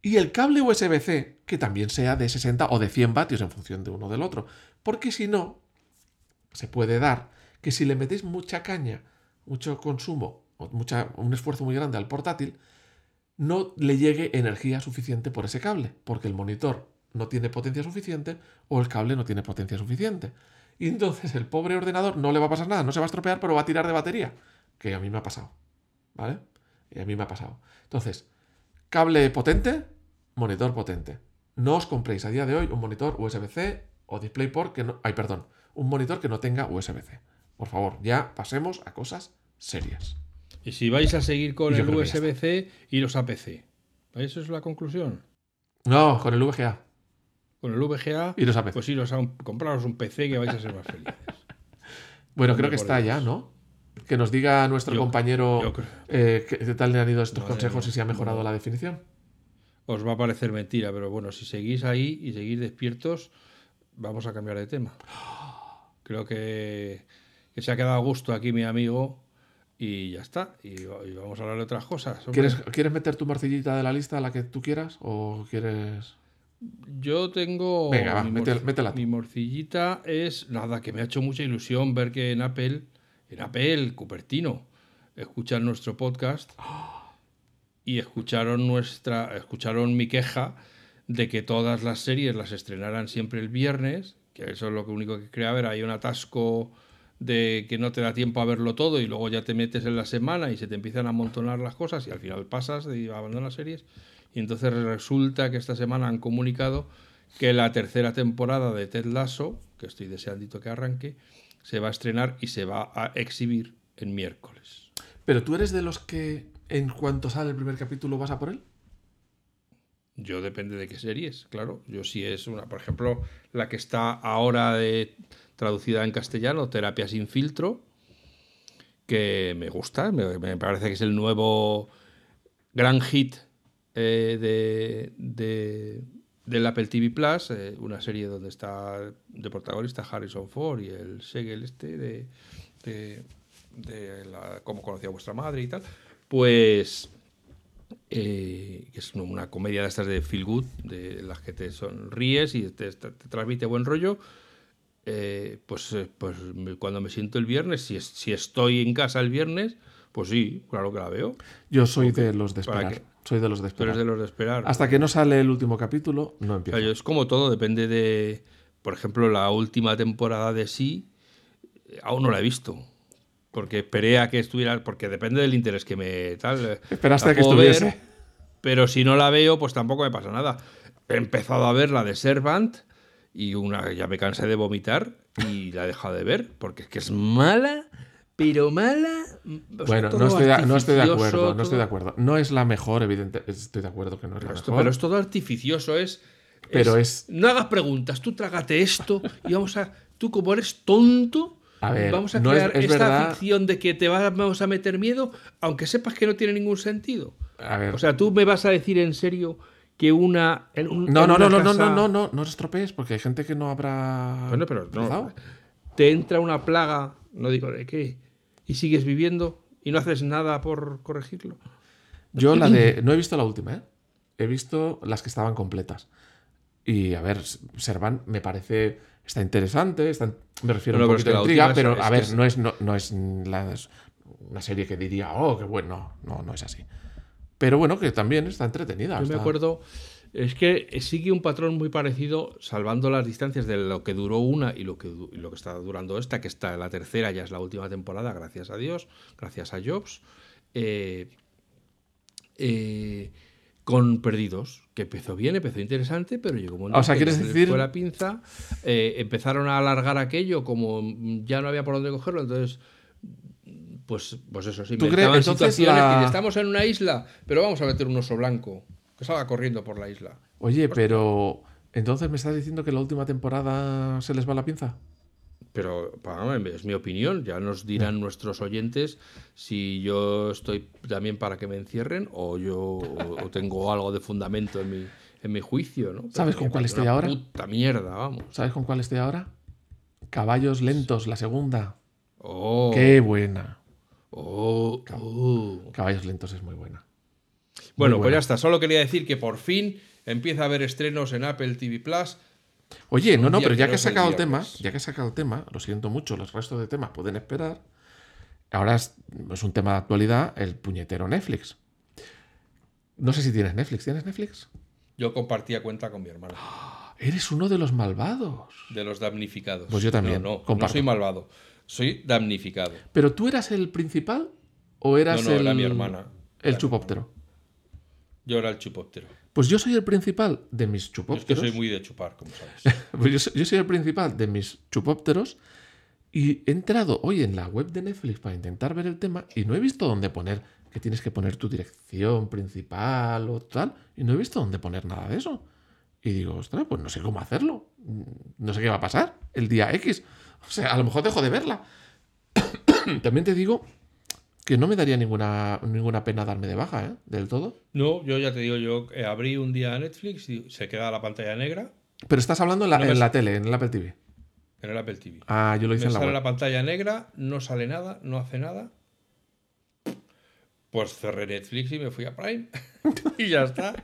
Y el cable USB-C, que también sea de 60 o de 100 vatios en función de uno del otro. Porque si no, se puede dar que si le metéis mucha caña, mucho consumo, mucha, un esfuerzo muy grande al portátil, no le llegue energía suficiente por ese cable, porque el monitor no tiene potencia suficiente o el cable no tiene potencia suficiente. Y entonces el pobre ordenador no le va a pasar nada, no se va a estropear, pero va a tirar de batería, que a mí me ha pasado. ¿Vale? Y a mí me ha pasado. Entonces, cable potente, monitor potente. No os compréis a día de hoy un monitor USB-C o DisplayPort que no... Ay, perdón. Un monitor que no tenga USB-C. Por favor, ya pasemos a cosas serias. Y si vais a seguir con Y el. USB-C, iros a PC. ¿Eso es la conclusión? No, con el VGA. Con el VGA, Iros a PC. pues iros a un, compraros un PC que vais a ser más felices. Bueno, creo que está ya, ¿no? Que nos diga nuestro Yo- compañero yo eh, qué qué tal le han ido estos consejos y si ha mejorado la definición. Os va a parecer mentira, pero bueno, si seguís ahí y seguís despiertos, vamos a cambiar de tema. Creo que, que se ha quedado a gusto aquí mi amigo y ya está. Y, y vamos a hablar de otras cosas. ¿Quieres, ¿Quieres meter tu morcillita de la lista, la que tú quieras? ¿O quieres.? Yo tengo. Venga, va, mete- mi morcillita es nada, que me ha hecho mucha ilusión ver que en Apple, en Apple, Cupertino, escuchan nuestro podcast y escucharon nuestra, escucharon mi queja de que todas las series las estrenaran siempre el viernes, que eso es lo único que crea ver, hay un atasco de que no te da tiempo a verlo todo y luego ya te metes en la semana y se te empiezan a amontonar las cosas y al final pasas y abandonas series. Y entonces resulta que esta semana han comunicado que la tercera temporada de Ted Lasso, que estoy deseandito que arranque, se va a estrenar y se va a exhibir en miércoles. Pero tú eres de los que en cuanto sale el primer capítulo vas a por él. Yo depende de qué series, claro. Yo si es una, por ejemplo, la que está ahora de, traducida en castellano, Terapia sin filtro, que me gusta, me, me parece que es el nuevo gran hit eh, de, de- del Apple TV Plus, eh, una serie donde está de protagonista Harrison Ford y el Segel este de, de, de la, cómo conocía a vuestra madre y tal, pues eh, es una comedia de estas de feel good, de las que te sonríes y te, te- te transmite buen rollo. eh, pues, pues cuando me siento el viernes, si, es- si estoy en casa el viernes, pues sí, claro que la veo. Yo soy de los de ¿Para esperar. Soy de los de Tú eres esperar. de los de esperar. Hasta que no sale el último capítulo, no O empiezo. sea, yo- es como todo, depende de. Por ejemplo, la última temporada de sí, eh, aún no la he visto. Porque esperé a que estuviera. Porque depende del interés que me. Tal, eh, Esperaste a que puedo ver, estuviese. pero si no la veo, pues tampoco me pasa nada. He empezado a ver la de Servant y una ya me cansé de vomitar y la he dejado de ver porque es que es mala, pero mala. o sea, Bueno, no estoy, de, no estoy de acuerdo, no estoy de acuerdo. No es la mejor, evidente. Estoy de acuerdo que no es la esto- mejor. pero es todo artificioso, es. Pero es- No hagas preguntas, tú trágate esto y vamos a. Tú, como eres tonto, A ver, vamos a no es- crear es esta verdad- ficción de que te vamos a meter miedo, aunque sepas que no tiene ningún sentido. A ver. O sea, tú me vas a decir en serio que una. en un- no, en no, una no, no, no, no, no, no, no os estropees porque hay gente que no habrá. Bueno, pero no. Te entra una plaga, no digo de qué, y sigues viviendo y no haces nada por corregirlo. Yo la de. No he visto la última, ¿eh? He visto las que estaban completas. Y a ver, Servan me parece. Está interesante, está- me refiero Bueno, a un poquito que de la intriga, pero es a ver, es- no es, no, no es la- una serie que diría, oh, qué bueno. No, no es así. Pero bueno, que también está entretenida. Yo me está- acuerdo, es que sigue un patrón muy parecido, salvando las distancias de lo que duró una y lo que, du- y lo que está durando esta, que está la tercera, ya es la última temporada, gracias a Dios, gracias a Jobs, eh, eh, con Perdidos, que empezó bien, empezó interesante, pero llegó un momento O sea, que ¿quieres se les decir- fue la pinza, eh, empezaron a alargar aquello como ya no había por dónde cogerlo, entonces pues, pues eso, se ¿Tú crees- inventaban entonces situaciones la- que estamos en una isla, pero vamos a meter un oso blanco que salga corriendo por la isla. Oye, pero. Entonces me estás diciendo que la última temporada se les va la pinza. Pero es mi opinión, ya nos dirán nuestros oyentes si yo estoy también para que me encierren o yo o tengo algo de fundamento en mi, en mi juicio, ¿no? ¿Sabes con cuál estoy ahora? Puta mierda, vamos. ¿Sabes con cuál estoy ahora? Caballos lentos, la segunda. Oh, Qué buena. oh, oh. Caballos lentos es muy buena. Bueno, pues ya está. Solo quería decir que por fin empieza a haber estrenos en Apple TV Plus. Oye, no, no, pero ya que has sacado el tema, ya que has sacado el tema, lo siento mucho, los restos de temas pueden esperar. Ahora es, es un tema de actualidad, el puñetero Netflix. No sé si tienes Netflix. ¿Tienes Netflix? Yo compartía cuenta con mi hermana. Eres uno de los malvados. De los damnificados. Pues yo también, No, no, no soy malvado. Soy damnificado. ¿Pero tú eras el principal o eras No, no, el, era mi hermana. el chupóptero? Yo era el chupóptero. Pues yo soy el principal de mis Yo es que chupópteros. soy muy de chupar, como sabes. Pues yo, soy, yo soy el principal de mis chupópteros y he entrado hoy en la web de Netflix para intentar ver el tema y no he visto dónde poner que tienes que poner tu dirección principal o tal y no he visto dónde poner nada de eso. Y digo, ostras, pues no sé cómo hacerlo. Mm, No sé qué va a pasar el día X. O sea, a lo mejor dejo de verla. También te digo que no me daría ninguna, ninguna pena darme de baja, ¿eh? Del todo. No, yo ya te digo, yo eh, abrí un día Netflix y se queda la pantalla negra Pero estás hablando en la, No en la tele, en el Apple TV. en el Apple TV. Ah, yo lo hice Me en la sale web. la pantalla negra, no sale nada, no hace nada. Pues cerré Netflix y me fui a Prime. y ya está.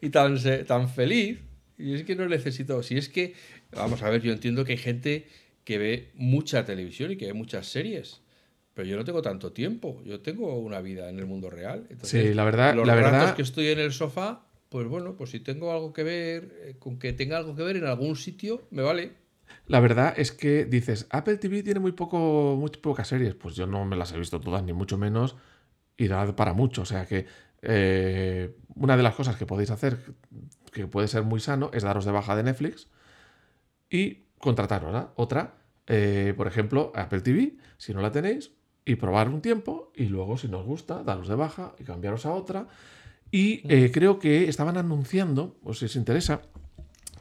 Y tan, tan feliz. Y es que no necesito. Si es que, vamos a ver, yo entiendo que hay gente que ve mucha televisión y que ve muchas series. Pero yo no tengo tanto tiempo. Yo tengo una vida en el mundo real. Entonces, Sí, la verdad- Los la ratos verdad- que estoy en el sofá, pues bueno, pues si tengo algo que ver, eh, con que tenga algo que ver en algún sitio, me vale. La verdad es que dices, Apple TV tiene muy poco, muy pocas series. Pues yo no me las he visto todas, ni mucho menos, y da para mucho. O sea que eh, una de las cosas que podéis hacer, que puede ser muy sano, es daros de baja de Netflix y contratar otra. otra eh, por ejemplo, Apple TV, si no la tenéis, y probar un tiempo, y luego, si nos gusta, daros de baja y cambiaros a otra. Y eh, creo que estaban anunciando, o si os interesa,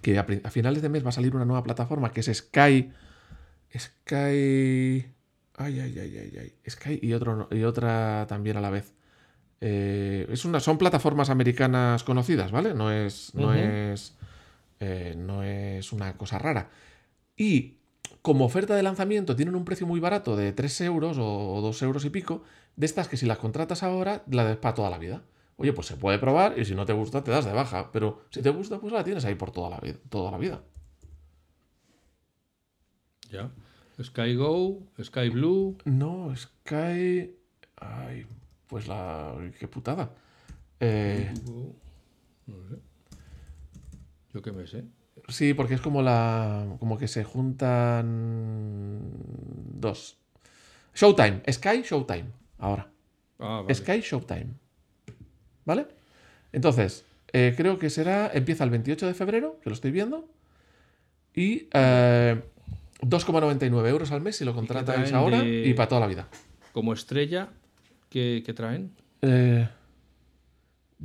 que a, finales de mes va a salir una nueva plataforma que es Sky. Sky. Ay, ay, ay, ay, ay. Sky y, otro, y otra también a la vez. Eh, es una, son plataformas americanas conocidas, ¿vale? No es. No es. eh, no es una cosa rara. Y como oferta de lanzamiento tienen un precio muy barato de 3 euros o 2 euros y pico, de estas que si las contratas ahora, la des para toda la vida. Oye, pues se puede probar y si no te gusta, te das de baja. Pero si te gusta, pues la tienes ahí por toda la, vida, toda la vida. Ya. Sky Go, Sky Blue. No, Sky. Ay, pues la. Qué putada. Eh, No sé. Yo qué me sé. Sí, porque es como la. Como que se juntan. Dos. Showtime. Sky Showtime. Ahora. Ah, vale. Sky Showtime. ¿Vale? Entonces, eh, creo que será. Empieza el 28 de febrero, que lo estoy viendo. Y eh, 2,99 euros al mes si lo contratáis ahora de- y para toda la vida. Como estrella, ¿qué, qué traen? Eh,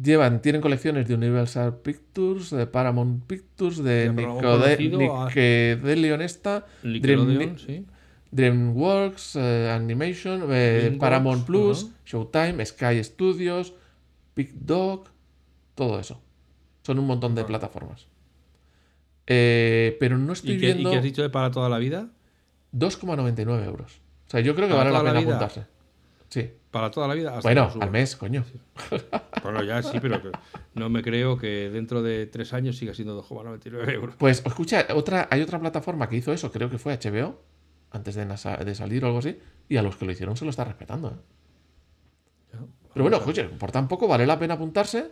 llevan, tienen colecciones de Universal Pictures, de Paramount Pictures, de Ya, pero algo Nicode- conocido a- Nickelodeon esta, Dream- sí. DreamWorks, eh, Animation, eh, DreamWorks, Paramount Plus. Showtime, Sky Studios, Big Dog, todo eso. Son un montón de plataformas. Eh, pero no estoy ¿Y qué, y viendo qué has dicho de para toda la vida? 2,99 euros. O sea, yo creo que ¿Para vale la la pena vida? apuntarse. Sí. Para toda la vida. hasta Bueno, al mes, coño. Bueno, ya sí, pero no me creo que dentro de tres años siga siendo 2,99 euros. Pues escucha, otra, hay otra plataforma que hizo eso, creo que fue HBO, antes de, nasa- de salir o algo así, y a los que lo hicieron se lo está respetando. ¿eh? Ya. Pero bueno, escucha, por tan poco vale la pena apuntarse.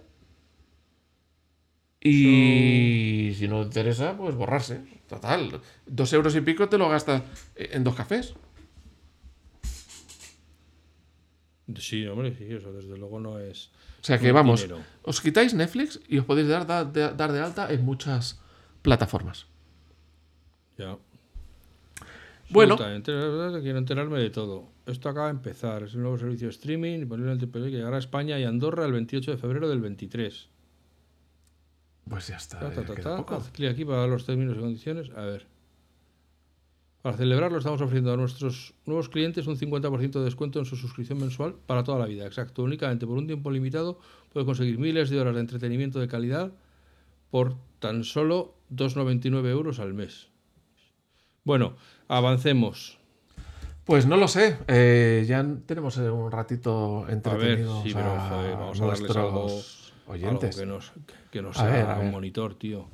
Y si no te interesa, pues borrarse. Total, dos euros y pico te lo gastas en dos cafés. Sí, hombre, sí, eso desde luego no es. O sea que vamos, dinero. os quitáis Netflix y os podéis dar, dar, de- dar de alta en muchas plataformas. Ya. Bueno. Quiero enterarme de todo. Esto acaba de empezar. Es un nuevo servicio de streaming disponible en el TPP que llegará a España y Andorra el 28 de febrero del 23. Pues ya está. Ta. Haz clic aquí para los términos y condiciones. A ver. Para celebrarlo estamos ofreciendo a nuestros nuevos clientes un 50% de descuento en su suscripción mensual para toda la vida. Exacto, únicamente por un tiempo limitado puedes conseguir miles de horas de entretenimiento de calidad por tan solo 2,99 euros al mes. Bueno, avancemos. Pues no lo sé. eh, ya tenemos un ratito A ver, entretenidos sí, pero a joder, vamos a darles nuestros algo, oyentes. algo que nos, que nos ver, haga un monitor, tío.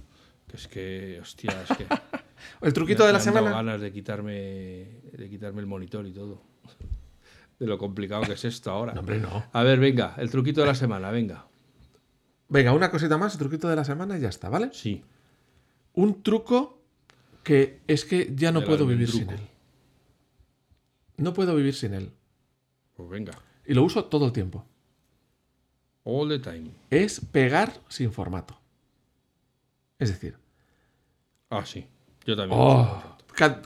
Que es que, hostia, es que... El truquito me- de la me semana. ganas de quitarme, de quitarme el monitor y todo. De lo complicado que es esto ahora. No, hombre, no. A ver, venga, el truquito de la semana, venga. Venga, una cosita más, el truquito de la semana y ya está, ¿vale? Sí. Un truco que es que ya no puedo vivir sin él. No puedo vivir sin él. Pues venga. Y lo uso todo el tiempo. All the time. Es pegar sin formato. Es decir, Ah, sí. Yo también. Oh,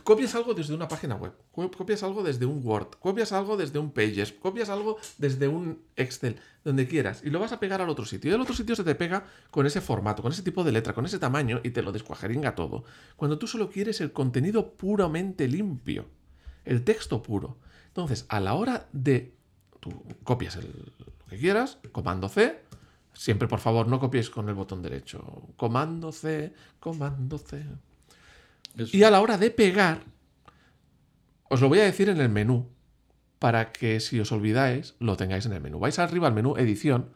copias algo desde una página web, co- copias algo desde un Word, copias algo desde un Pages, copias algo desde un Excel, donde quieras, y lo vas a pegar al otro sitio. Y el otro sitio se te pega con ese formato, con ese tipo de letra, con ese tamaño, y te lo descuajeringa todo. Cuando tú solo quieres el contenido puramente limpio, el texto puro. Entonces, a la hora de... Tú copias el- lo que quieras, comando C, Siempre, por favor, no copiéis con el botón derecho. Comando C, comando C. Eso. Y a la hora de pegar, os lo voy a decir en el menú, para que si os olvidáis, lo tengáis en el menú. Vais arriba al menú Edición,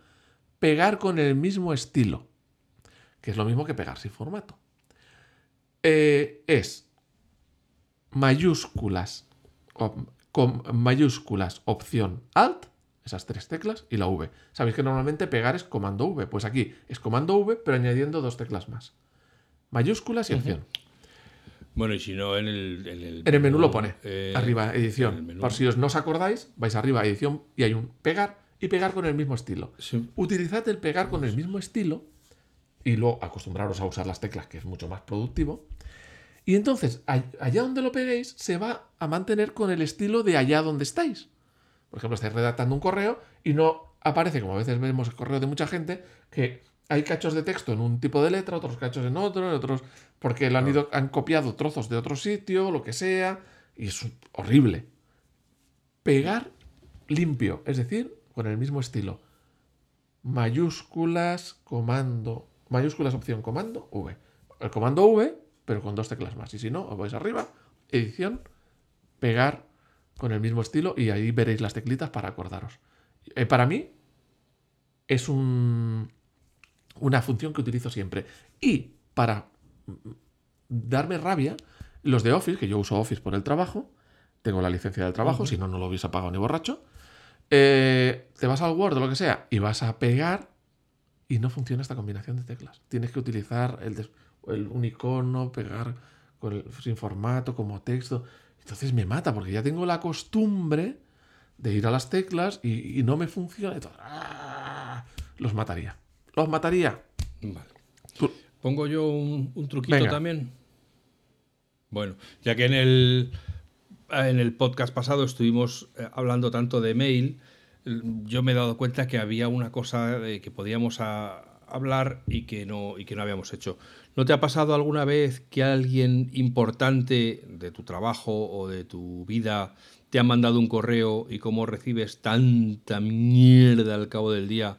pegar con el mismo estilo, que es lo mismo que pegar sin formato. Eh, es mayúsculas, con mayúsculas, opción Alt, esas tres teclas, y la V. Sabéis que normalmente pegar es comando V, pues aquí es comando V, pero añadiendo dos teclas más. Mayúsculas y opción. Bueno, y si no, en el, en el, En el menú lo pone. eh, arriba, edición. Por si os no os acordáis, vais arriba, edición, y hay un pegar y pegar con el mismo estilo. Sí. Utilizad el pegar con el mismo estilo y luego acostumbraros a usar las teclas, que es mucho más productivo. Y entonces, allá donde lo peguéis, se va a mantener con el estilo de allá donde estáis. Por ejemplo, estáis redactando un correo y no aparece, como a veces vemos el correo de mucha gente, que hay cachos de texto en un tipo de letra, otros cachos en otro, en otros, porque lo han, ido, han copiado trozos de otro sitio, lo que sea, y es horrible. Pegar limpio, es decir, con el mismo estilo. Mayúsculas, comando, mayúsculas, opción, comando, V. El comando V, pero con dos teclas más. Y si no, os vais arriba, edición, pegar con el mismo estilo y ahí veréis las teclitas para acordaros. Eh, para mí es un, una función que utilizo siempre. Y para mm, darme rabia, los de Office, que yo uso Office por el trabajo, tengo la licencia del trabajo, si no, no lo hubiese pagado ni borracho. eh, te vas al Word o lo que sea y vas a pegar y no funciona esta combinación de teclas. Tienes que utilizar el, el un icono, pegar con el- sin formato, como texto. Entonces me mata porque ya tengo la costumbre de ir a las teclas y, y no me funciona. ¡ah! los mataría. Los mataría. Vale. Tú- Pongo yo un, un truquito Venga. también. Bueno, ya que en el, en el podcast pasado estuvimos eh, hablando tanto de mail, yo me he dado cuenta que había una cosa de que podíamos a- hablar y que, no, y que no habíamos hecho. ¿No te ha pasado alguna vez que alguien importante de tu trabajo o de tu vida te ha mandado un correo y como recibes tanta mierda al cabo del día,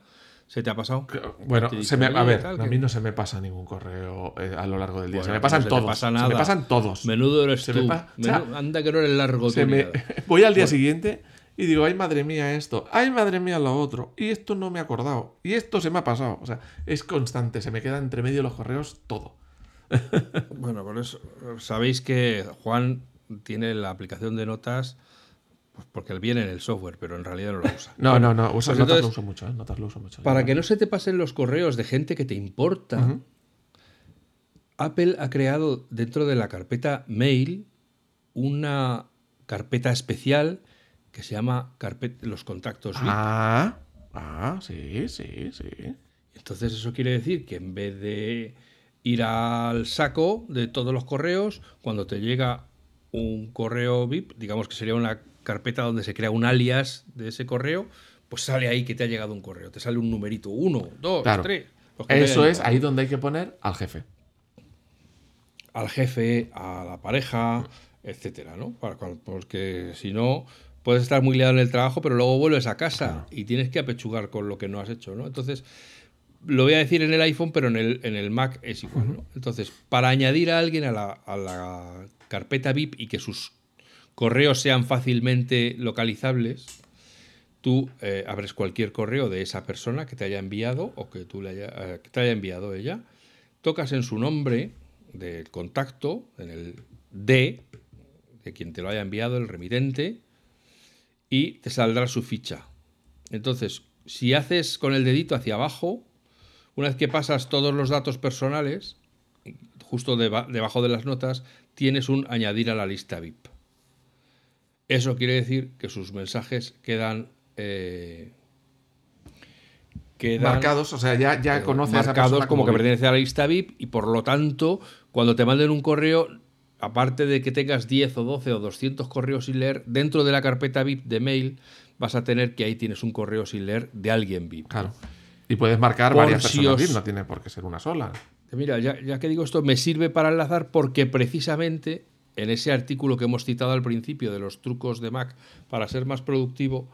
se te ha pasado? Bueno, se me- a "Oye, ver, tal, a que- mí no se me pasa ningún correo eh, a lo largo del día. se me pasan no se te todos. pasa Se me pasan todos. Menudo eres Se me tú. o sea, anda que no eres largo Se me-. Voy al día siguiente y digo, ay madre mía esto, ay madre mía lo otro, y esto no me he acordado, y esto se me ha pasado. O sea, es constante, se me queda entre medio los correos todo. Bueno, por eso sabéis que Juan tiene la aplicación de notas porque él viene en el software, pero en realidad no lo usa. No, no, no, uso, pues notas entonces- lo uso mucho, ¿eh? notas lo uso mucho. Para que no se te pasen los correos de gente que te importa. Apple ha creado dentro de la carpeta Mail una carpeta especial que se llama carpet- los contactos VIP. Ah, ah, sí, sí, sí. Entonces eso quiere decir que en vez de ir al saco de todos los correos, cuando te llega un correo VIP, digamos que sería una carpeta donde se crea un alias de ese correo, pues sale ahí que te ha llegado un correo, te sale un numerito, uno, dos, Claro. tres. Eso es ahí donde hay que poner al jefe. Al jefe, a la pareja, etcétera, ¿no? Porque si no, puedes estar muy liado en el trabajo, pero luego vuelves a casa y tienes que apechugar con lo que no has hecho, ¿no? Entonces, lo voy a decir en el iPhone, pero en el, en el Mac es igual, ¿no? Entonces, para añadir a alguien a la, a la carpeta VIP y que sus correos sean fácilmente localizables, tú eh, abres cualquier correo de esa persona que te haya enviado o que tú le haya, eh, que te haya enviado ella, tocas en su nombre del contacto, en el D de quien te lo haya enviado, el remitente, y te saldrá su ficha. Entonces, si haces con el dedito hacia abajo, una vez que pasas todos los datos personales, justo deba- debajo de las notas, tienes un añadir a la lista VIP. Eso quiere decir que sus mensajes quedan... eh, quedan Marcados, o sea, ya, ya eh, conoces a esa marcados como, que pertenece a la lista VIP y por lo tanto, cuando te manden un correo, aparte de que tengas 10 o 12 o 200 correos sin leer, dentro de la carpeta VIP de mail vas a tener que ahí tienes un correo sin leer de alguien VIP. Claro. Y puedes marcar Por varias si personas os- VIP, no tiene por qué ser una sola. Mira, ya, ya que digo esto, me sirve para enlazar porque precisamente en ese artículo que hemos citado al principio de los trucos de Mac para ser más productivo,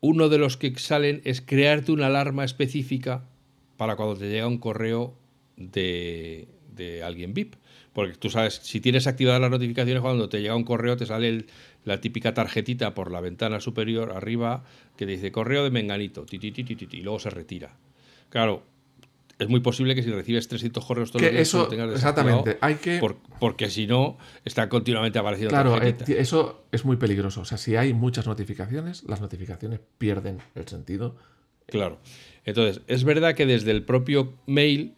uno de los que salen es crearte una alarma específica para cuando te llega un correo de, de alguien VIP. Porque tú sabes, si tienes activadas las notificaciones, cuando te llega un correo te sale la típica tarjetita por la ventana superior arriba que dice correo de Menganito, ti, ti, ti, y luego se retira. Claro, es muy posible que si recibes 300 correos todos los días, eso, lo tengas exactamente, hay que... por- porque si no, está continuamente apareciendo Claro, eh, eso es muy peligroso. O sea, si hay muchas notificaciones, las notificaciones pierden el sentido. Claro. Entonces, es verdad que desde el propio mail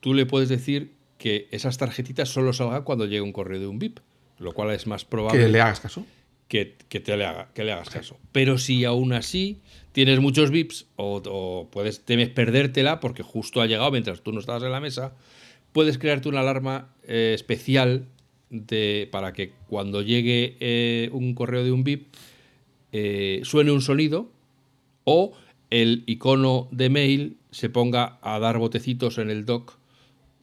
tú le puedes decir que esas tarjetitas solo salgan cuando llegue un correo de un VIP, lo cual es más probable Que le hagas caso. que, que te le, haga, que le hagas caso. Pero si aún así tienes muchos VIPs o, o puedes temes perdértela porque justo ha llegado mientras tú no estabas en la mesa, puedes crearte una alarma eh, especial de, para que cuando llegue eh, un correo de un VIP eh, suene un sonido o el icono de mail se ponga a dar botecitos en el dock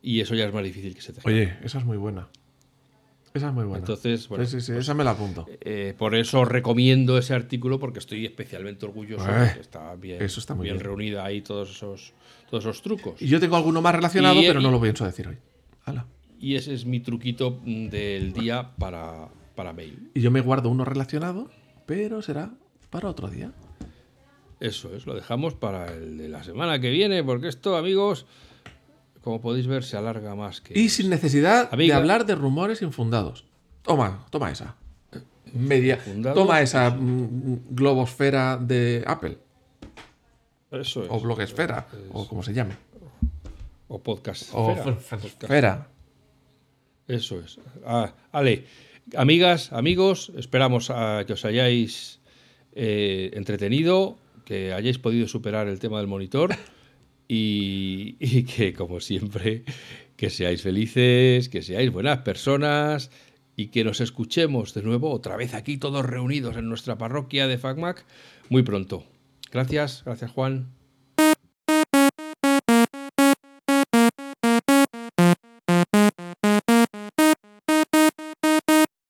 y eso ya es más difícil que se te Oye, esa es muy buena. Esa es muy buena. Entonces, bueno, sí, sí, sí, esa me la apunto. eh, por eso recomiendo ese artículo porque estoy especialmente orgulloso Eh, de que está bien, eso está muy bien. reunida ahí todos esos, todos esos trucos. Y yo tengo alguno más relacionado, Y- pero no lo pienso decir hoy. Y ese es mi truquito mm, del día para, para mail. Y yo me guardo uno relacionado, pero será para otro día. Eso es, lo dejamos para el de la semana que viene porque esto, amigos, como podéis ver, se alarga más que... Y sin necesidad Amiga. de hablar de rumores infundados. Toma, toma esa. Media. Infundados. Toma esa mm, globosfera de Apple. Eso es. O blogesfera. O como se llame. O podcast. O esfera. f- f- Podcast. esfera. Eso es. Ah, ale, amigas, amigos, esperamos a que os hayáis eh, entretenido, que hayáis podido superar el tema del monitor y, que, como siempre, que seáis felices, que seáis buenas personas y que nos escuchemos de nuevo otra vez aquí todos reunidos en nuestra parroquia de FacMac muy pronto. Gracias, gracias Juan.